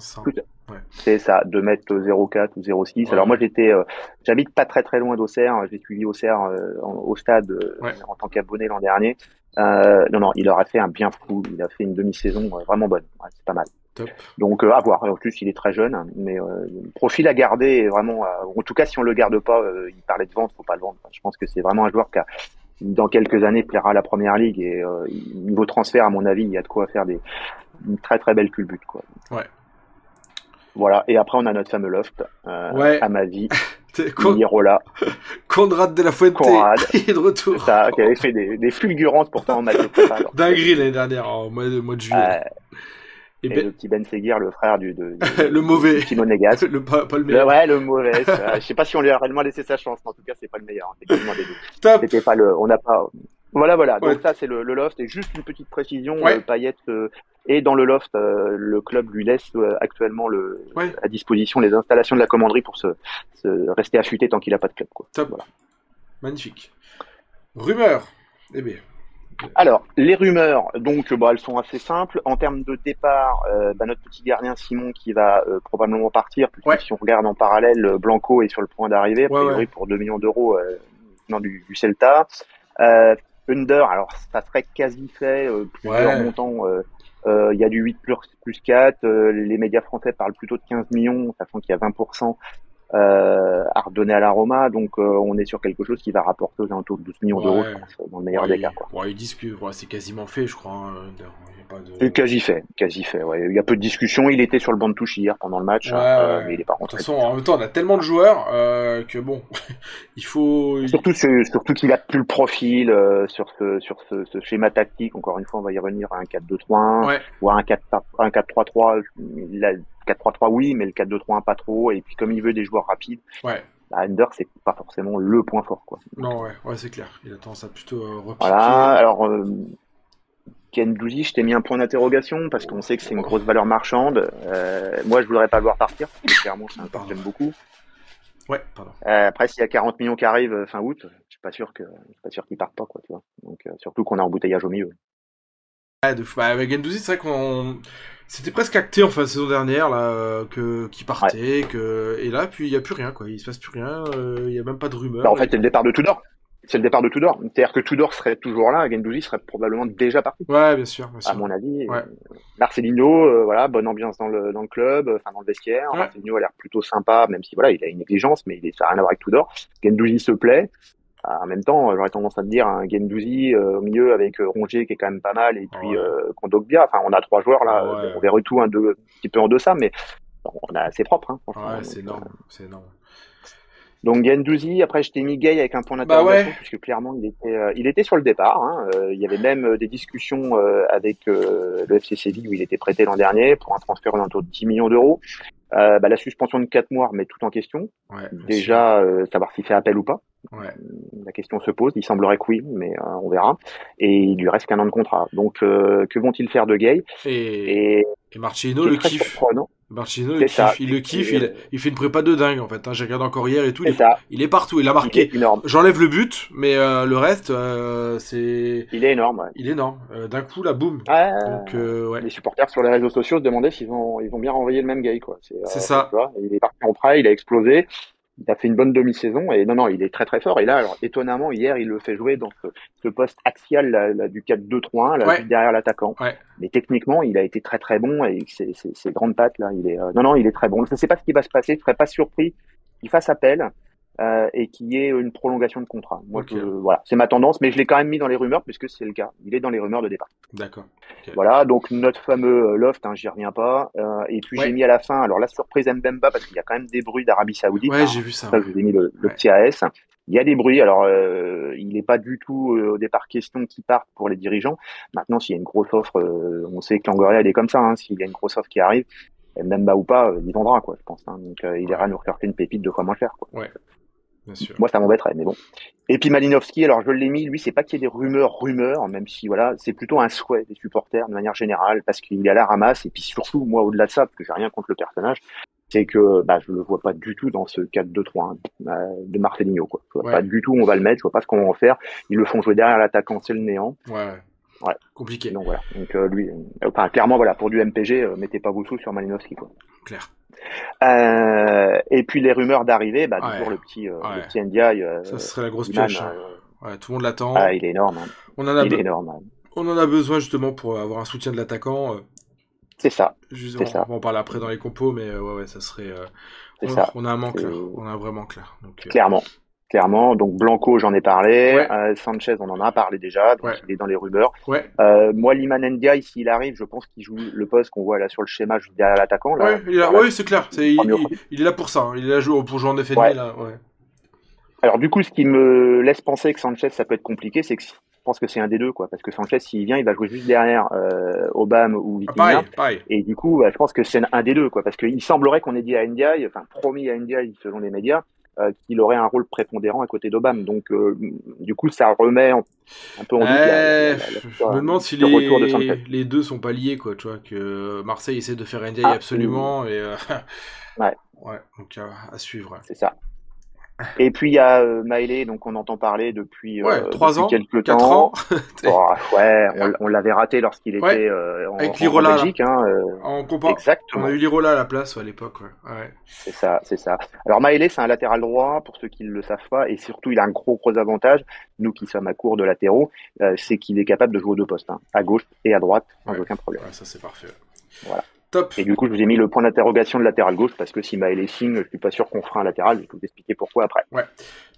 C'est ça, de mettre 0,4 ou 0,6. Alors moi j'étais, euh, j'habite pas très très loin d'Auxerre. J'ai suivi Auxerre euh, au stade euh, en tant qu'abonné l'an dernier. non non, il aurait fait un bien fou. Il a fait une demi-saison vraiment bonne. c'est pas mal. Top. Donc euh, à voir. En plus, il est très jeune, mais euh, profil à garder vraiment. Euh, en tout cas, si on le garde pas, euh, il parlait de vente, faut pas le vendre. Je pense que c'est vraiment un joueur qui, a, dans quelques années, plaira à la première ligue et euh, niveau transfert, à mon avis, il y a de quoi faire des une très très belle culbute quoi. Ouais. Voilà. Et après, on a notre fameux loft. ouais. À ma vie. *laughs* Con... Irola. *laughs* Conrad de la Fuente Conrad. *laughs* est de retour. Ça, qui avait fait des, des fulgurances pourtant en match de. Dinguerie l'année dernière, en mois de, mois de juillet. Et, et ben... le petit Ben Seguir, le frère du de, de le mauvais, Timo Negas. le pas, pas le meilleur. Le, ouais, le mauvais. je sais pas si on lui a réellement laissé sa chance. En tout cas, c'est pas le meilleur. Effectivement. Top. C'était pas le. On n'a pas. Voilà, voilà. Donc ça, c'est le, loft. Et juste une petite précision, ouais. Payet est dans le loft. le club lui laisse actuellement le, à disposition les installations de la commanderie pour se, rester affûté tant qu'il n'a pas de club. Quoi. Top. Voilà. Magnifique. Rumeur. Eh bien. Alors, les rumeurs, donc, bah, elles sont assez simples. En termes de départ, euh, bah, notre petit gardien Simon qui va euh, probablement partir, puisque si on regarde en parallèle, euh, Blanco est sur le point d'arriver, a priori pour 2 millions d'euros dans du, du, Celta. Under, alors ça serait quasi fait, plusieurs montants. Il y a du 8 plus, plus 4. les médias français parlent plutôt de 15 millions, sachant qu'il y a 20% euh, à redonner à la Roma. Donc euh, on est sur quelque chose qui va rapporter aux alentours de 12 millions d'euros, dans le meilleur des cas. Quoi. ils disent que c'est quasiment fait, je crois. Hein, c'est quasi fait, quasi fait. Ouais. Il y a peu de discussion. Il était sur le banc de touche hier pendant le match, euh, mais il est pas rentré. De toute façon, en même temps, on a tellement de joueurs euh, que bon, *laughs* il faut. Surtout, surtout qu'il a plus le profil euh, sur ce sur ce, ce, schéma tactique. Encore une fois, on va y revenir à un 4-2-3-1 ou à un 4-3-3. 4-3-3 oui, mais le 4-2-3-1 pas trop. Et puis comme il veut des joueurs rapides, ouais. bah, Under c'est pas forcément le point fort quoi. Non ouais, ouais c'est clair. Il a tendance à plutôt euh, repiquer. Voilà. Alors euh, Ken Douzi, je t'ai mis un point d'interrogation parce qu'on sait que c'est une grosse valeur marchande. Euh, moi, je voudrais pas le voir partir. Clairement, c'est un que j'aime beaucoup. Ouais, pardon. Euh, après, s'il y a 40 millions qui arrivent euh, fin août, je suis pas sûr que, je suis pas sûr qu'ils partent pas, quoi, tu vois. Donc, surtout qu'on a embouteillage au milieu. Ouais, de bah, avec Gendouzi, c'est vrai qu'on c'était presque acté en fin de saison dernière là que qui partait, que et là puis il y a plus rien quoi, il se passe plus rien, il y a même pas de rumeur. Bah, en fait, c'est le départ de Tudor c'est le départ de Tudor. C'est-à-dire que Tudor serait toujours là, Gendouzi serait probablement déjà parti. Ouais, bien sûr. À mon avis. Marcelino, euh, voilà, bonne ambiance dans le, dans le club, euh, enfin dans le vestiaire. Marcelino a l'air plutôt sympa, même si voilà, il a une négligence, mais il, ça n'a rien à voir avec Tudor. Gendouzi se plaît. Ah, en même temps, j'aurais tendance à te dire un Gendouzi euh, au milieu avec Rongier qui est quand même pas mal et puis ouais. Kondogbia. Enfin, on a trois joueurs là. On verrait tout un, deux, un petit peu en deçà, mais on a assez propre. Hein, ouais, c'est énorme, c'est énorme. Donc Gendouzi, après je t'ai mis Gay avec un point bah d'interrogation puisque clairement il était, euh, il était sur le départ. Hein. Euh, il y avait même euh, des discussions avec le FC Séville où il était prêté l'an dernier pour un transfert autour de 10 millions d'euros. bah, la suspension de 4 mois remet tout en question. Ouais, Déjà savoir s'il fait appel ou pas. Ouais. La question se pose. Il semblerait que oui, mais on verra. Et il lui reste qu'un an de contrat. Donc que vont-ils faire de Gay? Et, et, et Marcino le kiffe. Marchino, il, kiffe, il le kiffe, il, il, fait une prépa de dingue en fait. Hein. J'ai regardé encore hier et tout. Il est, il est, partout, il a marqué. J'enlève le but, mais euh, le reste, euh, c'est. Il est énorme. Ouais. Il est énorme. Euh, D'un coup, la boum. Ah, Donc, euh, ouais. Les supporters sur les réseaux sociaux se demandaient s'ils vont, ils vont bien renvoyer le même gars quoi. C'est euh, ça. Vois, il est parti en prêt, il a explosé il a fait une bonne demi-saison et non non il est très très fort. Et là alors étonnamment hier il le fait jouer dans ce, ce poste axial là, là, du 4-2-3-1 là, ouais. derrière l'attaquant. Ouais. mais techniquement il a été très très bon et ses, ses, ses grandes pattes là. Il est euh, non non il est très bon. Je ne sais pas ce qui va se passer. Je serais pas surpris qu'il fasse appel euh, et qu'il y ait une prolongation de contrat. Moi, okay. je, voilà, c'est ma tendance, mais je l'ai quand même mis dans les rumeurs puisque c'est le cas. Il est dans les rumeurs de départ. D'accord. Okay. Voilà, donc notre fameux loft, hein, j'y reviens pas. Euh, et puis ouais. j'ai mis à la fin, alors la surprise Mbemba parce qu'il y a quand même des bruits d'Arabie Saoudite. Ouais, hein, j'ai vu ça. ça je vous ai mis le, le petit AS. Il y a des bruits, alors euh, il n'est pas du tout euh, au départ question qu'il parte pour les dirigeants. Maintenant, s'il y a une grosse offre, euh, on sait que Langoria elle est comme ça. Hein, s'il y a une grosse offre qui arrive, Mbemba ou pas, il vendra quoi, je pense. Hein, donc il ira nous rechercher une pépite deux fois moins cher. Quoi. Ouais. Bien sûr. Moi, ça m'embêterait, mais bon. Et puis Malinowski, alors je l'ai mis, lui, c'est pas qu'il y ait des rumeurs, rumeurs, même si voilà, c'est plutôt un souhait des supporters de manière générale, parce qu'il est à la ramasse, et puis surtout, moi, au-delà de ça, parce que j'ai rien contre le personnage, c'est que bah, je le vois pas du tout dans ce 4-2-3 hein, de Marcelinho. Quoi. Je vois ouais. pas du tout, on va le mettre, je vois pas ce qu'on va en faire. Ils le font jouer derrière l'attaquant, c'est le néant. Ouais. Ouais. Compliqué. Donc voilà. Donc euh, lui, euh, enfin clairement voilà, pour du MPG, euh, mettez pas vos sous sur Malinowski quoi. Clair. Euh, et puis les rumeurs d'arrivée, bah ouais. toujours le petit, ouais. le petit. Euh, ça serait la grosse pioche. Hein. Ouais, tout le monde l'attend. Ah, il est énorme. Hein. On en a il est énorme. Hein. On en a besoin justement pour avoir un soutien de l'attaquant. C'est ça. Juste, on, ça. on en parler après dans les compos, mais ouais, ouais, ça serait. on, ça. on a un manque là. On a un vrai manque là. Donc, Clairement clairement. Donc Blanco, j'en ai parlé. Ouais. Euh, Sanchez, on en a parlé déjà. Donc ouais. il est dans les rumeurs. Ouais. Euh, moi, Liman Ndiaye, s'il arrive, je pense qu'il joue le poste qu'on voit là sur le schéma juste derrière l'attaquant. Là, ouais, c'est clair. Il, il, il, est là pour ça. Hein. Il est là pour jouer en. Ouais. Là. Alors du coup, ce qui me laisse penser que Sanchez, ça peut être compliqué, c'est que je pense que c'est un des deux, quoi. Parce que Sanchez, s'il vient, il va jouer juste derrière euh, Obama ou Vitinha. Ah, pareil. Et du coup, bah, je pense que c'est un des deux, quoi. Parce qu'il semblerait qu'on ait dit à Ndiaye, enfin promis à Ndiaye selon les médias, qu'il aurait un rôle prépondérant à côté d'Obama. Donc, du coup, ça remet un peu en doute la, Je me demande si les, les deux sont pas liés, quoi. Tu vois, que Marseille essaie de faire NDI ah, absolument et. ouais. *laughs* Ouais, donc à suivre. C'est ça. Et puis il y a euh, donc on entend parler depuis, ouais, euh, ans, quelques temps. Ans. *laughs* Oh, ouais, on, l'avait raté lorsqu'il était euh, en, Avec en, Belgique. Hein, euh, en Exactement. On a eu Lirola à la place à l'époque. Ouais. C'est ça, c'est ça. Alors Maëlé, c'est un latéral droit pour ceux qui ne le savent pas, et surtout il a un gros gros avantage. Nous qui sommes à court de latéraux, euh, c'est qu'il est capable de jouer aux deux postes, hein, à gauche et à droite, sans aucun problème. ça c'est parfait. Voilà. Et du coup, je vous ai mis le point d'interrogation de latéral gauche parce que si Maël signe, je suis pas sûr qu'on fera un latéral. Je vais vous expliquer pourquoi après. Ouais.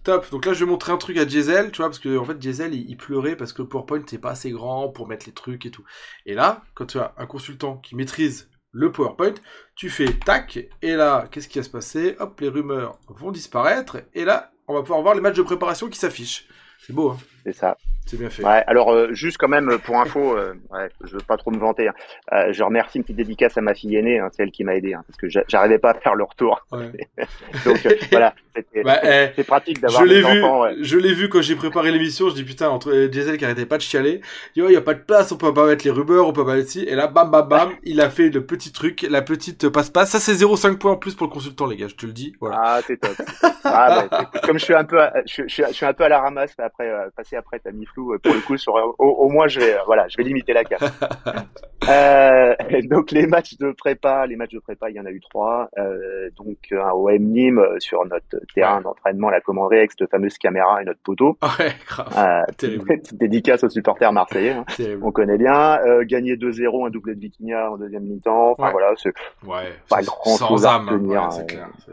Top. Donc là, je vais montrer un truc à Diesel, tu vois, parce que en fait, Diesel, il, pleurait parce que le PowerPoint c'est pas assez grand pour mettre les trucs et tout. Et là, quand tu as un consultant qui maîtrise le PowerPoint, tu fais tac, et là, qu'est-ce qui va se passer? Hop, les rumeurs vont disparaître, et là, on va pouvoir voir les matchs de préparation qui s'affichent. C'est beau, hein C'est ça. C'est bien fait. Ouais, alors euh, juste quand même pour info, euh, ouais, je veux pas trop me vanter. Hein. Euh, je remercie une petite dédicace à ma fille aînée, hein, c'est elle qui m'a aidé, hein, parce que j'arrivais pas à faire le retour. Ouais. *laughs* Donc euh, voilà, bah, eh, c'est pratique d'avoir des enfants. Ouais. Je l'ai vu quand j'ai préparé l'émission, je dis putain entre Diesel qui arrêtait pas de chialer, il dit oh, il y a pas de place, on peut pas mettre les rumeurs, on peut pas mettre ci, et là bam bam bam, *laughs* il a fait le petit truc, la petite passe-passe. Ça c'est 0,5 points en plus pour le consultant les gars, je te le dis. Voilà. Ah c'est top. ah, bah, comme je suis un peu, à, je, je, suis un peu à la ramasse après passer après t'as mis flou pour le coup sur au, moins je vais voilà je vais limiter la carte *laughs* euh, *laughs* donc les matchs de prépa les matchs de prépa il y en a eu trois euh, donc un OM Nîmes sur notre terrain d'entraînement la commanderie avec cette fameuse caméra et notre poteau. *laughs* Ouais grave. Euh, *laughs* *laughs* dédicace aux supporters marseillais hein. on connaît bien euh, gagner 2-0 un doublé de Vitinha en deuxième mi-temps enfin voilà c'est ouais, pas grand chose à retenir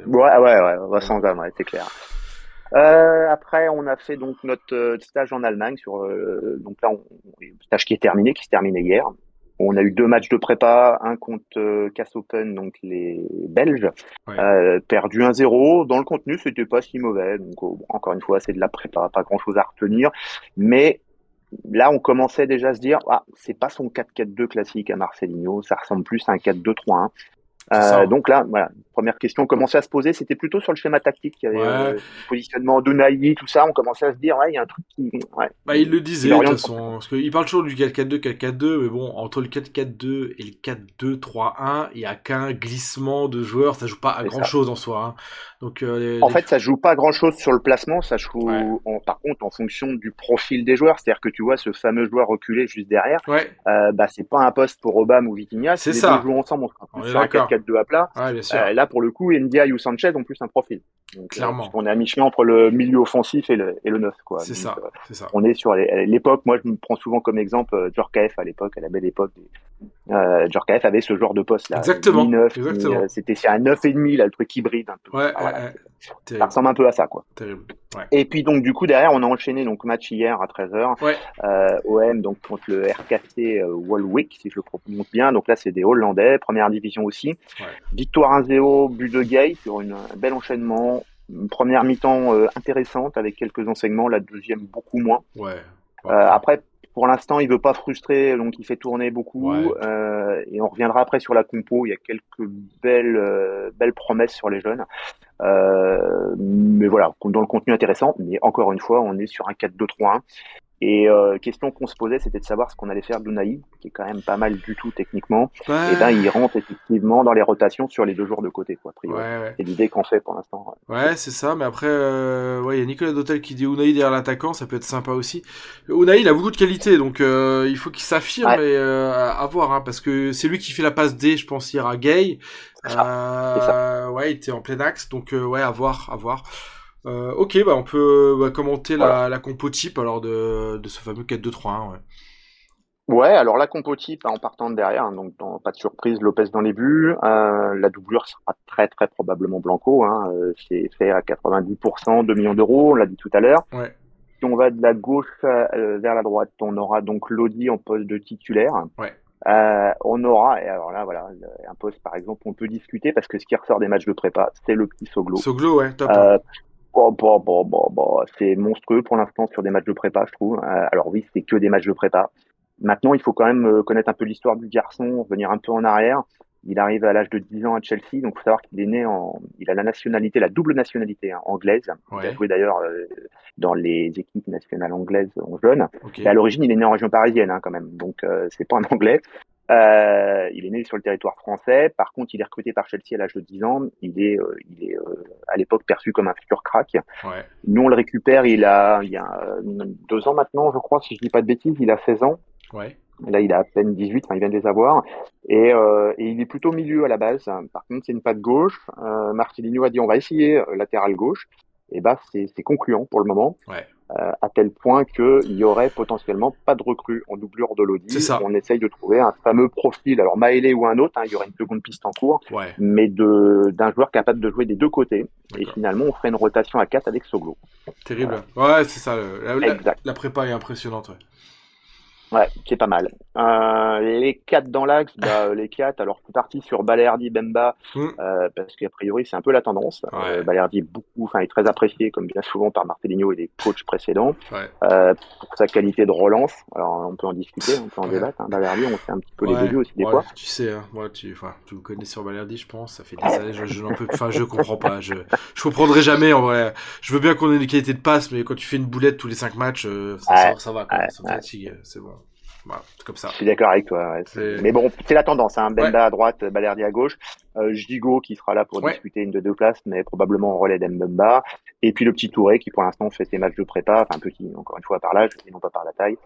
ouais, ouais ouais ouais sans âme ouais, c'est clair. Euh, après, on a fait donc notre stage en Allemagne sur euh, donc là, on, stage qui est terminé, qui s'est terminé hier. On a eu deux matchs de prépa, un contre euh, Cass Open, donc les Belges, euh, perdu 1-0. Dans le contenu, c'était pas si mauvais. Donc encore une fois, c'est de la prépa, pas grand-chose à retenir. Mais là, on commençait déjà à se dire, ah, c'est pas son 4-4-2 classique à Marcelinho, ça ressemble plus à un 4-2-3-1. Euh, donc là, voilà, première question commençait à se poser, c'était plutôt sur le schéma tactique, il y avait euh, positionnement d'Unaï, tout ça, on commençait à se dire, ouais, il y a un truc qui... Ouais, bah, il le disait, de toute façon, parce qu'il parle toujours du 4-4-2, 4-4-2, mais bon, entre le 4-4-2 et le 4-2-3-1, il y a qu'un glissement de joueurs, ça joue pas à grand-chose en soi. Hein. Donc, euh, en fait, ça joue pas grand-chose sur le placement, ça joue par contre en fonction du profil des joueurs, c'est-à-dire que tu vois ce fameux joueur reculé juste derrière, ouais. euh, bah c'est pas un poste pour Obama ou Vitinha, c'est ça. Deux jouent ensemble, on sera plus sur un 4-4-2 à plat. Euh, là, pour le coup, Ndiaye ou Sanchez ont plus un profil. Donc, euh, Clairement. on est à mi-chemin entre le milieu offensif et le, et le neuf, quoi. C'est ça, euh, c'est ça. On est sur l'époque, moi je me prends souvent comme exemple euh, Djorkaeff à l'époque, à la belle époque. Euh, Djorkaeff avait ce genre de poste là. Exactement. C'était c'est un 9 et demi là, le truc hybride un peu. Ouais, Ça ressemble un peu à ça, quoi. Terrible. Ouais. Et puis donc du coup derrière on a enchaîné donc match hier à 13h. Ouais. Euh, OM donc contre le RKC euh, Walwick si je le prononce bien. Donc là c'est des Hollandais, première division aussi. Ouais. Victoire 1-0, but de Gay sur une, un bel enchaînement. Une première mi-temps euh, intéressante avec quelques enseignements, la deuxième beaucoup moins. Euh, après pour l'instant, il veut pas frustrer, donc il fait tourner beaucoup. Ouais. Euh, et on reviendra après sur la compo. Il y a quelques belles, euh, belles promesses sur les jeunes. Euh, mais voilà, dans le contenu intéressant. Mais encore une fois, on est sur un 4-2-3-1. Et euh, question qu'on se posait, c'était de savoir ce qu'on allait faire d'Unai, qui est quand même pas mal du tout techniquement. Ouais. Et ben, il rentre effectivement dans les rotations sur les deux jours de côté, quoi. Ouais, ouais. C'est l'idée qu'on fait pour l'instant. Ouais, c'est ça. Mais après, euh, ouais, il y a Nicolas Dotel qui dit Unai derrière l'attaquant, ça peut être sympa aussi. Unai, il a beaucoup de qualité, donc euh, il faut qu'il s'affirme et euh, à voir, hein, parce que c'est lui qui fait la passe D, je pense hier à Gay. Ça, c'est Euh, ouais, il était en plein axe, donc euh, ouais, à voir, à voir. Euh, ok, bah on peut bah, commenter Voilà. la, la compo type alors de, de ce fameux 4-2-3-1. Ouais. Ouais, alors la compo type en partant de derrière, hein, donc dans- pas de surprise, Lopez dans les buts. Euh, la doublure sera très très probablement Blanco. Hein, euh, c'est fait à 90%, 2 millions d'euros, on l'a dit tout à l'heure. Ouais. Si on va de la gauche euh, vers la droite, on aura donc Lodi en poste de titulaire. Ouais. Euh, on aura, et alors là voilà, un poste par exemple, on peut discuter parce que ce qui ressort des matchs de prépa, c'est le petit Soglo. Soglo, ouais, top. Euh, bon, bon, bon, bon, bon, c'est monstrueux pour l'instant sur des matchs de prépa, je trouve. Euh, alors oui, c'est que des matchs de prépa. Maintenant, il faut quand même euh, connaître un peu l'histoire du garçon, revenir un peu en arrière. Il arrive à l'âge de 10 ans à Chelsea, donc faut savoir qu'il est né en, il a la nationalité, la double nationalité hein, anglaise. Il a joué d'ailleurs euh, dans les équipes nationales anglaises en jeune. Et à l'origine, il est né en région parisienne hein, quand même, donc euh, c'est pas un anglais. Euh, il est né sur le territoire français. Par contre, il est recruté par Chelsea à l'âge de 10 ans. Il est, euh, il est à l'époque perçu comme un futur crack. Ouais. Nous, on le récupère. Il a, il y a deux ans maintenant, je crois, si je dis pas de bêtises. Il a 16 ans. Ouais. Là, il a à peine 18, enfin, il vient de les avoir. Et, euh, et il est plutôt milieu à la base. Par contre, c'est une patte gauche. Euh, Marcelinho a dit on va essayer euh, latéral gauche. Et bah, c'est concluant pour le moment. Ouais. Euh, à tel point qu'il y aurait potentiellement pas de recrue en doublure de l'Audi. On essaye de trouver un fameux profil, alors Maélé ou un autre, hein, il y aurait une seconde piste en cours, ouais. mais d'un joueur capable de jouer des deux côtés. Et finalement, on ferait une rotation à 4 avec Soglo. Terrible. Ouais, c'est ça. La, la, la, prépa est impressionnante. Ouais. Ouais, c'est pas mal. Euh, les quatre dans l'axe, bah, *laughs* les quatre, alors tout parti sur Balerdi, Bemba, mm. euh, parce qu'a priori c'est un peu la tendance. Euh, Balerdi est beaucoup, enfin est très apprécié comme bien souvent par Marcelinho et les coachs précédents euh, pour sa qualité de relance. Alors on peut en discuter, on peut en débattre. Hein. Balerdi, on fait un petit peu les débuts aussi des fois. Tu sais, hein, moi tu, tu me connais sur Balerdi, je pense. Ça fait des années, je, je n'en peux, enfin je comprends pas. Je, je comprendrai jamais en vrai. Je veux bien qu'on ait une qualité de passe, mais quand tu fais une boulette tous les cinq matchs, euh, ça, ça, ça, va. Quoi, ça fatigue, c'est bon comme ça. Je suis d'accord avec toi. Mais bon, c'est la tendance. Hein. Benda à droite, Balerdi à gauche. Euh, Jigo qui sera là pour discuter une de deux places, mais probablement en relais d'Mbemba. Et puis le petit Touré qui pour l'instant fait ses matchs de prépa, enfin petit, encore une fois par l'âge et non pas par la taille,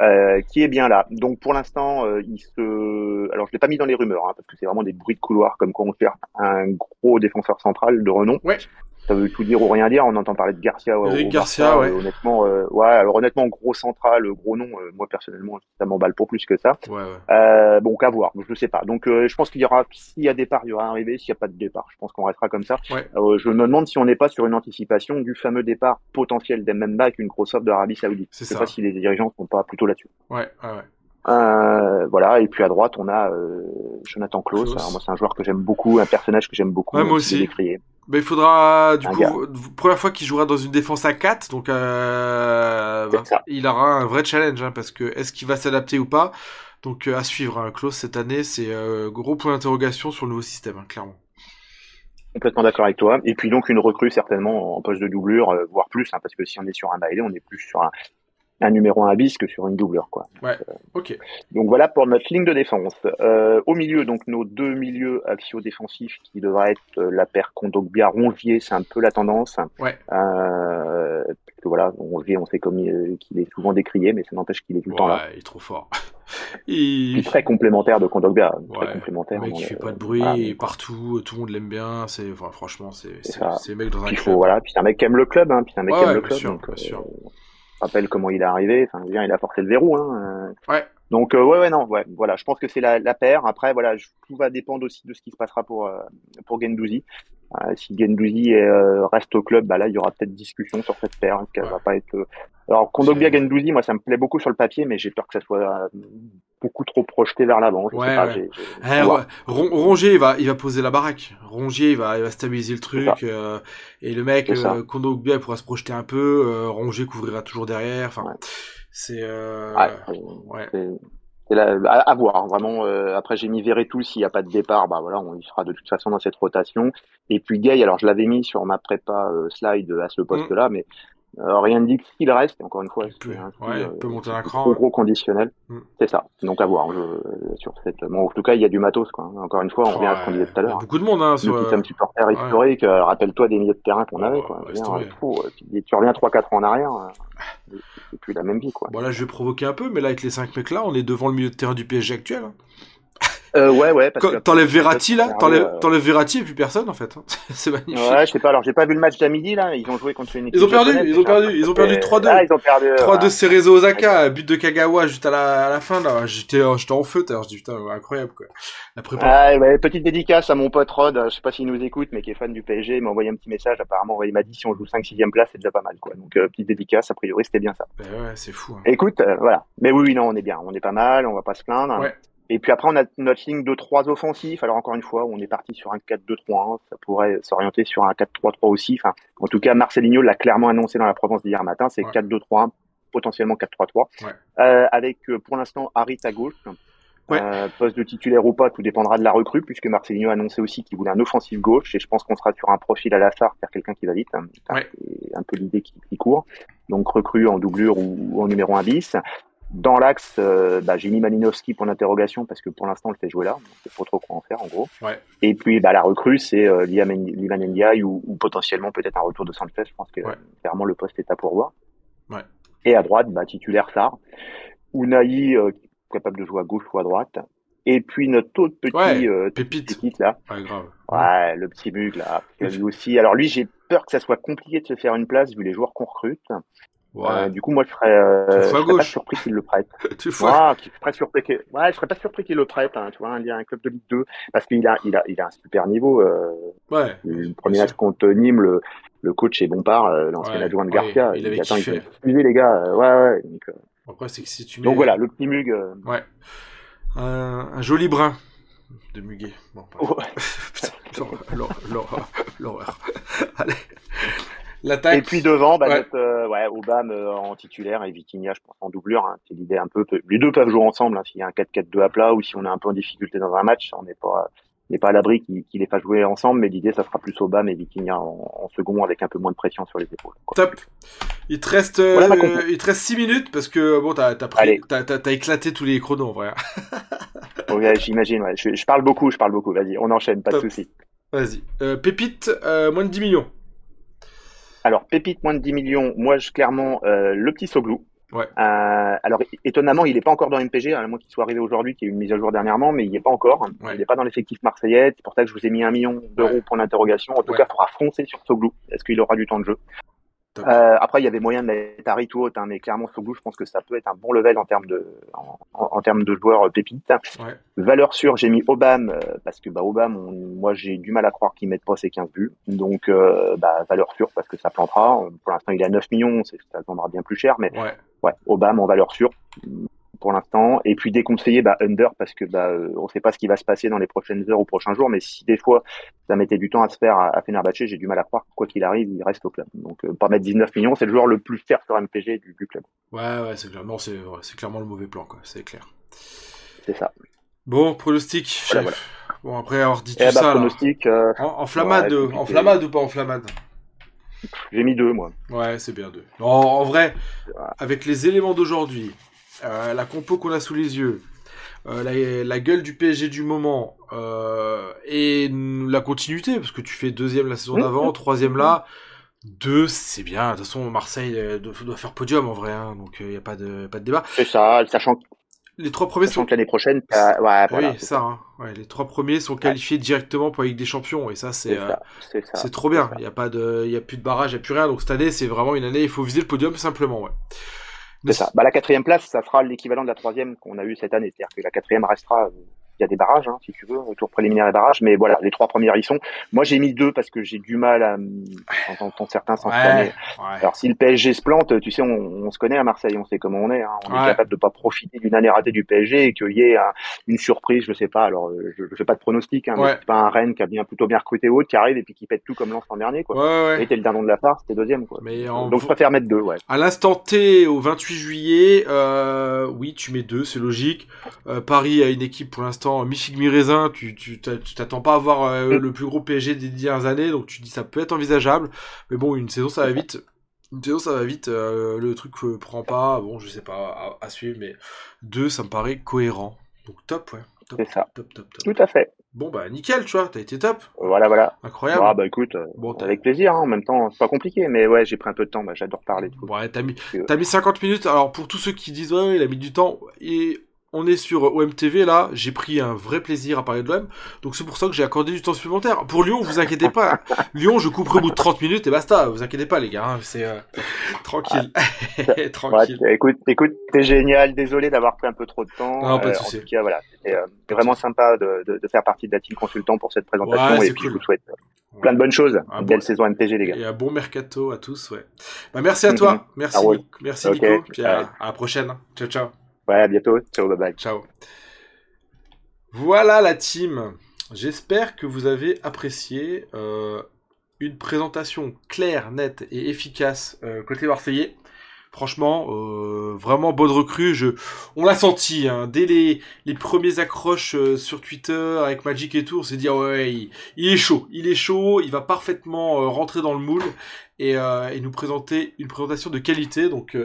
euh, qui est bien là. Donc pour l'instant, euh, il se... Alors je l'ai pas mis dans les rumeurs, hein, parce que c'est vraiment des bruits de couloir comme quoi on cherche un gros défenseur central de renom. Ça veut tout dire ou rien dire. On entend parler de Garcia. Garcia, ouais. honnêtement, euh, ouais. Alors honnêtement, gros central, gros nom. Euh, moi personnellement, ça m'emballe pour plus que ça. Ouais, euh, bon, qu'à voir. Je sais pas. Donc, euh, je pense qu'il y aura, s'il y a départ, il y aura arrivé. S'il y a pas de départ, je pense qu'on restera comme ça. je me demande si on n'est pas sur une anticipation du fameux départ potentiel d'Emmemba avec une grosse offre d'Arabie Saoudite. Je sais pas si les dirigeants sont pas plutôt là-dessus. Ouais, ouais. Euh, voilà, et puis à droite, on a euh, Jonathan Klaus. Alors moi, c'est un joueur que j'aime beaucoup, un personnage que j'aime beaucoup. Ouais, moi aussi. Ben, il faudra, du coup, première fois qu'il jouera dans une défense à 4, donc euh, il aura un vrai challenge, hein, parce que est-ce qu'il va s'adapter ou pas? Donc euh, à suivre, hein, Klaus, cette année, c'est euh, gros point d'interrogation sur le nouveau système, hein, clairement. Complètement d'accord avec toi. Et puis donc une recrue certainement en poste de doublure, euh, voire plus, hein, parce que si on est sur un bailé, on est plus sur un, un numéro 1 bis que sur une doubleur quoi. Ouais. ok. Donc voilà pour notre ligne de défense. Euh, au milieu donc nos deux milieux axiaux défensifs qui devraient être euh, la paire Kondogbia Rongier, c'est un peu la tendance. Ouais. Euh, parce que voilà Rongier on sait comme qu'il est souvent décrié mais ça n'empêche qu'il est tout le temps là. il est trop fort. *laughs* il... très complémentaire de Kondogbia, très complémentaire. Mec, il fait pas de bruit partout, tout le monde l'aime bien. C'est enfin, franchement c'est c'est mec dans un. Il faut voilà, puis c'est un mec qui aime le club, hein, puis c'est un mec qui aime le club. Sûr, donc, bien sûr rappelle comment il est arrivé. Enfin, il a forcé le verrou. Hein. Ouais. Donc euh, ouais, ouais, non, ouais, voilà. Je pense que c'est la, la paire. Après, voilà, tout va dépendre aussi de ce qui se passera pour euh, pour Gendouzi. Euh, si Gendouzi euh, reste au club, bah là, il y aura peut-être discussion sur cette paire. Hein, qu'elle va pas être. Alors Kondogbia Gendouzi, moi, ça me plaît beaucoup sur le papier, mais j'ai peur que ça soit beaucoup trop projeté vers l'avant. Ouais, eh, Rongier, il va, il va poser la baraque. Rongier, il va, il va stabiliser le truc. Euh, et le mec, euh, il pourra se projeter un peu. Euh, Rongier couvrira toujours derrière. Enfin, c'est. Euh, ouais. C'est à, voir vraiment. après j'ai mis Verretou s'il n'y a pas de départ, bah voilà, on y sera de toute façon dans cette rotation. Et puis Gay, alors je l'avais mis sur ma prépa slide à ce poste-là, mm. mais euh, rien ne dit qu'il reste, encore une fois, il peut, ouais, peut monter un cran. Trop gros conditionnel. Mm. C'est ça. Donc à voir. Je, sur cette... bon, en tout cas, il y a du matos. Quoi. Encore une fois, on revient à ce qu'on disait tout à l'heure. Beaucoup de monde. Hein, sur... Nous qui supporter historique, euh, rappelle-toi des milliers de terrains qu'on avait. Quoi. tu, tu reviens 3-4 ans en arrière, euh, c'est plus la même vie. Quoi. Bon là, je vais provoquer un peu, mais là, avec les 5 mecs là, on est devant le milieu de terrain du PSG actuel. Hein. Euh, ouais, ouais. T'enlèves Verratti là, t'enlèves euh... Verratti et plus personne en fait. *laughs* c'est magnifique. Ouais, je sais pas. Alors j'ai pas vu le match d'Amidi là. Ils ont joué contre une équipe. Ils ont perdu. Ils ont perdu. Ils ont perdu 3-2. Ah, ils ont perdu. 3-2 Cerezo Osaka, but de Kagawa juste à la, à la fin là. J'étais, j'étais en feu. Alors je dis putain, incroyable quoi. La prépa. Ah, ouais, petite dédicace à mon pote Rod. Je sais pas s'il nous écoute, mais qui est fan du PSG. Il m'a envoyé un petit message. Apparemment, il m'a dit si on joue 5-6e place, c'est déjà pas mal quoi. Donc euh, petite dédicace. A priori, c'était bien ça. Bah ouais, c'est fou. Hein. Écoute, euh, voilà. Mais oui, non, on est bien. On est pas mal. On va pas se plaindre. Ouais. Et puis après, on a notre ligne de trois offensifs. Alors encore une fois, on est parti sur un 4-2-3-1. Ça pourrait s'orienter sur un 4-3-3 aussi. Enfin, en tout cas, Marcelinho l'a clairement annoncé dans la Provence d'hier matin. C'est 4-2-3-1, potentiellement 4-3-3. Ouais. Euh, avec euh, pour l'instant Harit à gauche. Euh, poste de titulaire ou pas, tout dépendra de la recrue, puisque Marcelinho a annoncé aussi qu'il voulait un offensif gauche, et je pense qu'on sera sur un profil à la phare, faire quelqu'un qui va vite. Hein. C'est un peu l'idée qui, qui, court. Donc recrue en doublure ou, en numéro 1 bis. Dans l'axe, euh, bah, j'ai mis Malinowski pour l'interrogation parce que pour l'instant, on le fait jouer là. C'est pas trop quoi en faire, en gros. Ouais. Et puis, bah, la recrue, c'est euh, Liam Ndiaye ou, ou, potentiellement peut-être un retour de Sanchez. Je pense que clairement le poste est à pourvoir. Ouais. Et à droite, bah, titulaire Sar. Unai, euh, capable de jouer à gauche ou à droite. Et puis notre autre petit ouais, euh, pépite. là. Ouais, grave. Ouais, le petit bug là. Lui aussi. Alors lui, j'ai peur que ça soit compliqué de se faire une place vu les joueurs qu'on recrute. Ouais. Euh, du coup, moi, je serais, euh, je serais pas surpris qu'il le prête. *laughs* tu vois. je serais surpris qu'il, ouais, je serais pas surpris qu'il le prête, hein, tu vois, un, un club de Ligue 2, parce qu'il a, il a, il a un super niveau. Euh, ouais. Le premier match contre Nîmes, le, le coach est euh, l'ancien ouais, adjoint de Garcia. il, il avait il les gars. Ouais, ouais. Donc, Après, c'est que si tu mets... donc voilà, le petit Mug. Ouais. Un, un joli brin de muguet. Bon, ouais. *laughs* Putain, l'horreur. *laughs* Allez. Et puis devant, bah, ouais. notre euh, ouais, Obama euh, en titulaire et Vitinha, je pense, en doublure. Hein. C'est l'idée un peu. Les deux peuvent jouer ensemble. Hein. S'il y a un 4-4-2 à plat ou si on est un peu en difficulté dans un match, on n'est pas, n'est pas à l'abri qu'ils qu les fassent jouer ensemble. Mais l'idée, ça sera plus Obama et Vitinha en, en, second avec un peu moins de pression sur les épaules. Quoi. Top. Il te reste, euh, il te reste 6 minutes parce que bon, t'as, t'as éclaté tous les chronos en vrai. *laughs* ouais, j'imagine. Ouais. Je, je, parle beaucoup, je parle beaucoup. Vas-y, on enchaîne, pas Top. de souci. Vas-y. Pépite, moins de 10 millions. Alors, Pépite, moins de 10 millions, moi, je, clairement, euh, le petit Soglou. Ouais. Euh, alors, étonnamment, il n'est pas encore dans MPG, à moins qu'il soit arrivé aujourd'hui, qu'il y ait eu une mise à jour dernièrement, mais il n'y est pas encore. Ouais. Il n'est pas dans l'effectif marseillais. C'est pour ça que je vous ai mis un million d'euros Ouais. pour l'interrogation. En tout cas, il faudra foncer sur Soglou. Est-ce qu'il aura du temps de jeu euh, Après, il y avait moyen de mettre Harry tout haut, hein, mais clairement, Soglou, je pense que ça peut être un bon level en termes de, en, en, en termes de joueurs euh, pépites. Ouais. Valeur sûre, j'ai mis Obama, euh, parce que bah, Obama, on- moi, j'ai du mal à croire qu'il mette pas ses 15 buts. Donc, euh, bah, valeur sûre, parce que ça plantera. Pour l'instant, il est à 9 millions, ça vendra bien plus cher, mais Ouais. ouais, Obama en valeur sûre pour l'instant. Et puis déconseillé, bah, under parce que bah, euh, on sait pas ce qui va se passer dans les prochaines heures ou prochains jours. Mais si des fois ça mettait du temps à se faire à, à Fenerbahçe, j'ai du mal à croire que quoi qu'il arrive, il reste au club. Donc euh, pas mettre 19 millions, c'est le joueur le plus cher sur MPG du, du club. Ouais, ouais, c'est clair. Non, c'est, c'est clairement le mauvais plan, quoi. C'est clair. C'est ça. Bon, pronostic, chef. Voilà, Bon, après avoir dit Et tout bah, ça, là. pronostic, euh, En, en flammade, Ouais, euh, en flammade ou pas en flammade j'ai mis deux moi. Ouais, c'est bien deux. Non, en vrai, avec les éléments d'aujourd'hui, euh, la compo qu'on a sous les yeux, euh, la, la gueule du PSG du moment euh, et la continuité, parce que tu fais deuxième la saison d'avant, troisième là, deux, c'est bien. De toute façon, Marseille doit, faire podium en vrai, hein, donc il n'y a pas de, pas de débat. C'est ça, sachant, Les trois premiers sachant sont que l'année prochaine, t'as- ouais, voilà, oui, ça. Hein. Ouais, les trois premiers sont qualifiés directement pour la Ligue des Champions et ça c'est c'est trop bien. Il y a pas de, il y a plus de barrage, il y a plus rien. Donc cette année c'est vraiment une année. Il faut viser le podium simplement. Ouais. C'est ça. Bah, la quatrième place, ça sera l'équivalent de la troisième qu'on a eu cette année. C'est-à-dire que la quatrième restera, euh, il y a des barrages, hein, si tu veux, tour préliminaire et barrages. Mais voilà, les trois premières y sont. Moi, j'ai mis deux parce que j'ai du mal à, m- en entendant certains s'enflammer. Ouais. Alors, si le PSG se plante, tu sais, on, on se connaît à Marseille, on sait comment on est. Hein. On Ouais. est capable de pas profiter d'une année ratée du PSG et qu'il y ait un- une surprise, je sais pas. Alors, euh, je, je fais pas de pronostic, hein, mais c'est pas un Rennes qui a bien plutôt bien recruté haute qui arrive et puis qui pète tout comme l'an dernier, quoi. Et t'es le dindon de la farce, t'es deuxième, quoi. Mais Donc, je préfère mettre deux, ouais. À l'instant T, au 28 juillet, euh, oui, tu mets deux, c'est logique. Euh, Paris a une équipe pour l'instant mi-figue mi-raisin. Tu tu t'a- tu t'attends pas à avoir euh, le plus gros PSG des dernières années, donc tu dis ça peut être envisageable. Mais bon, une saison ça va vite. Une saison ça va vite. euh, le truc euh, prend pas. Bon, je sais pas à, à suivre, mais deux, ça me paraît cohérent. Donc top, ouais. Top, C'est ça. top, top, top. Tout à fait. Bon bah nickel, tu vois, t'as été top, Voilà, voilà. incroyable. Ah bah écoute, Bon, t'as- avec plaisir, hein, en même temps, c'est pas compliqué, mais ouais, j'ai pris un peu de temps, bah, j'adore parler de foot. Ouais, t'as mis, t'as mis 50 minutes. Alors, pour tous ceux qui disent, ouais, il a mis du temps, et on est sur OMTV, là, j'ai pris un vrai plaisir à parler de l'OM, donc c'est pour ça que j'ai accordé du temps supplémentaire. Pour Lyon, vous inquiétez pas. *laughs* Lyon, je couperai au bout de 30 minutes et basta, vous inquiétez pas, les gars, hein, c'est euh, *laughs* tranquille. *laughs* Tranquille. écoute, écoute, t'es génial, désolé d'avoir pris un peu trop de temps. Non, pas de Euh, souci. En tout cas, voilà, c'était euh, vraiment sympa de, de, de faire partie de la team consultant pour cette présentation, Ouais, et puis cool. je vous souhaite euh, plein de bonnes choses. Ah, Une bon. belle saison MPG, les gars. Et un bon mercato à tous, ouais. Bah, merci à toi. Mhm. Merci, Ça roule. Nico. merci. Nico. Puis à la prochaine. Ciao, ciao. Ouais, à bientôt. Ciao, bye bye. Ciao. Voilà la team. J'espère que vous avez apprécié euh, une présentation claire, nette et efficace euh, côté marseillais. Franchement, euh, vraiment bonne recrue. On l'a senti hein, dès les, premiers accroches sur Twitter avec Magic et tout. On s'est dit ah ouais, il, est chaud, il est chaud, il va parfaitement rentrer dans le moule et, et, nous présenter une présentation de qualité. Donc,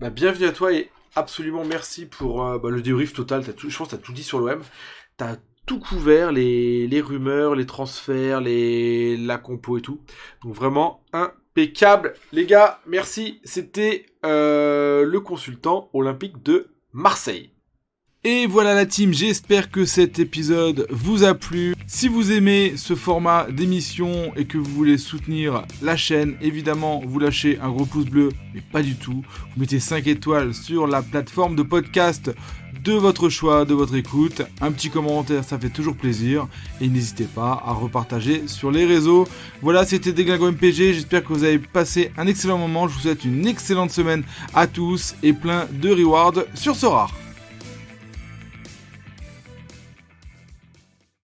bah, bienvenue à toi et absolument merci pour bah, le débrief total. As je pense que t'as tout dit sur l'OM. T'as tout couvert, les, les rumeurs, les transferts, les, la compo et tout. Donc vraiment impeccable. Les gars, merci. C'était euh, le consultant olympique de Marseille. Et voilà la team, j'espère que cet épisode vous a plu. Si vous aimez ce format d'émission et que vous voulez soutenir la chaîne, évidemment, vous lâchez un gros pouce bleu, mais pas du tout. Vous mettez 5 étoiles sur la plateforme de podcast de votre choix, de votre écoute. Un petit commentaire, ça fait toujours plaisir. Et n'hésitez pas à repartager sur les réseaux. Voilà, c'était Déglingo MPG. J'espère que vous avez passé un excellent moment. Je vous souhaite une excellente semaine à tous et plein de rewards sur rare.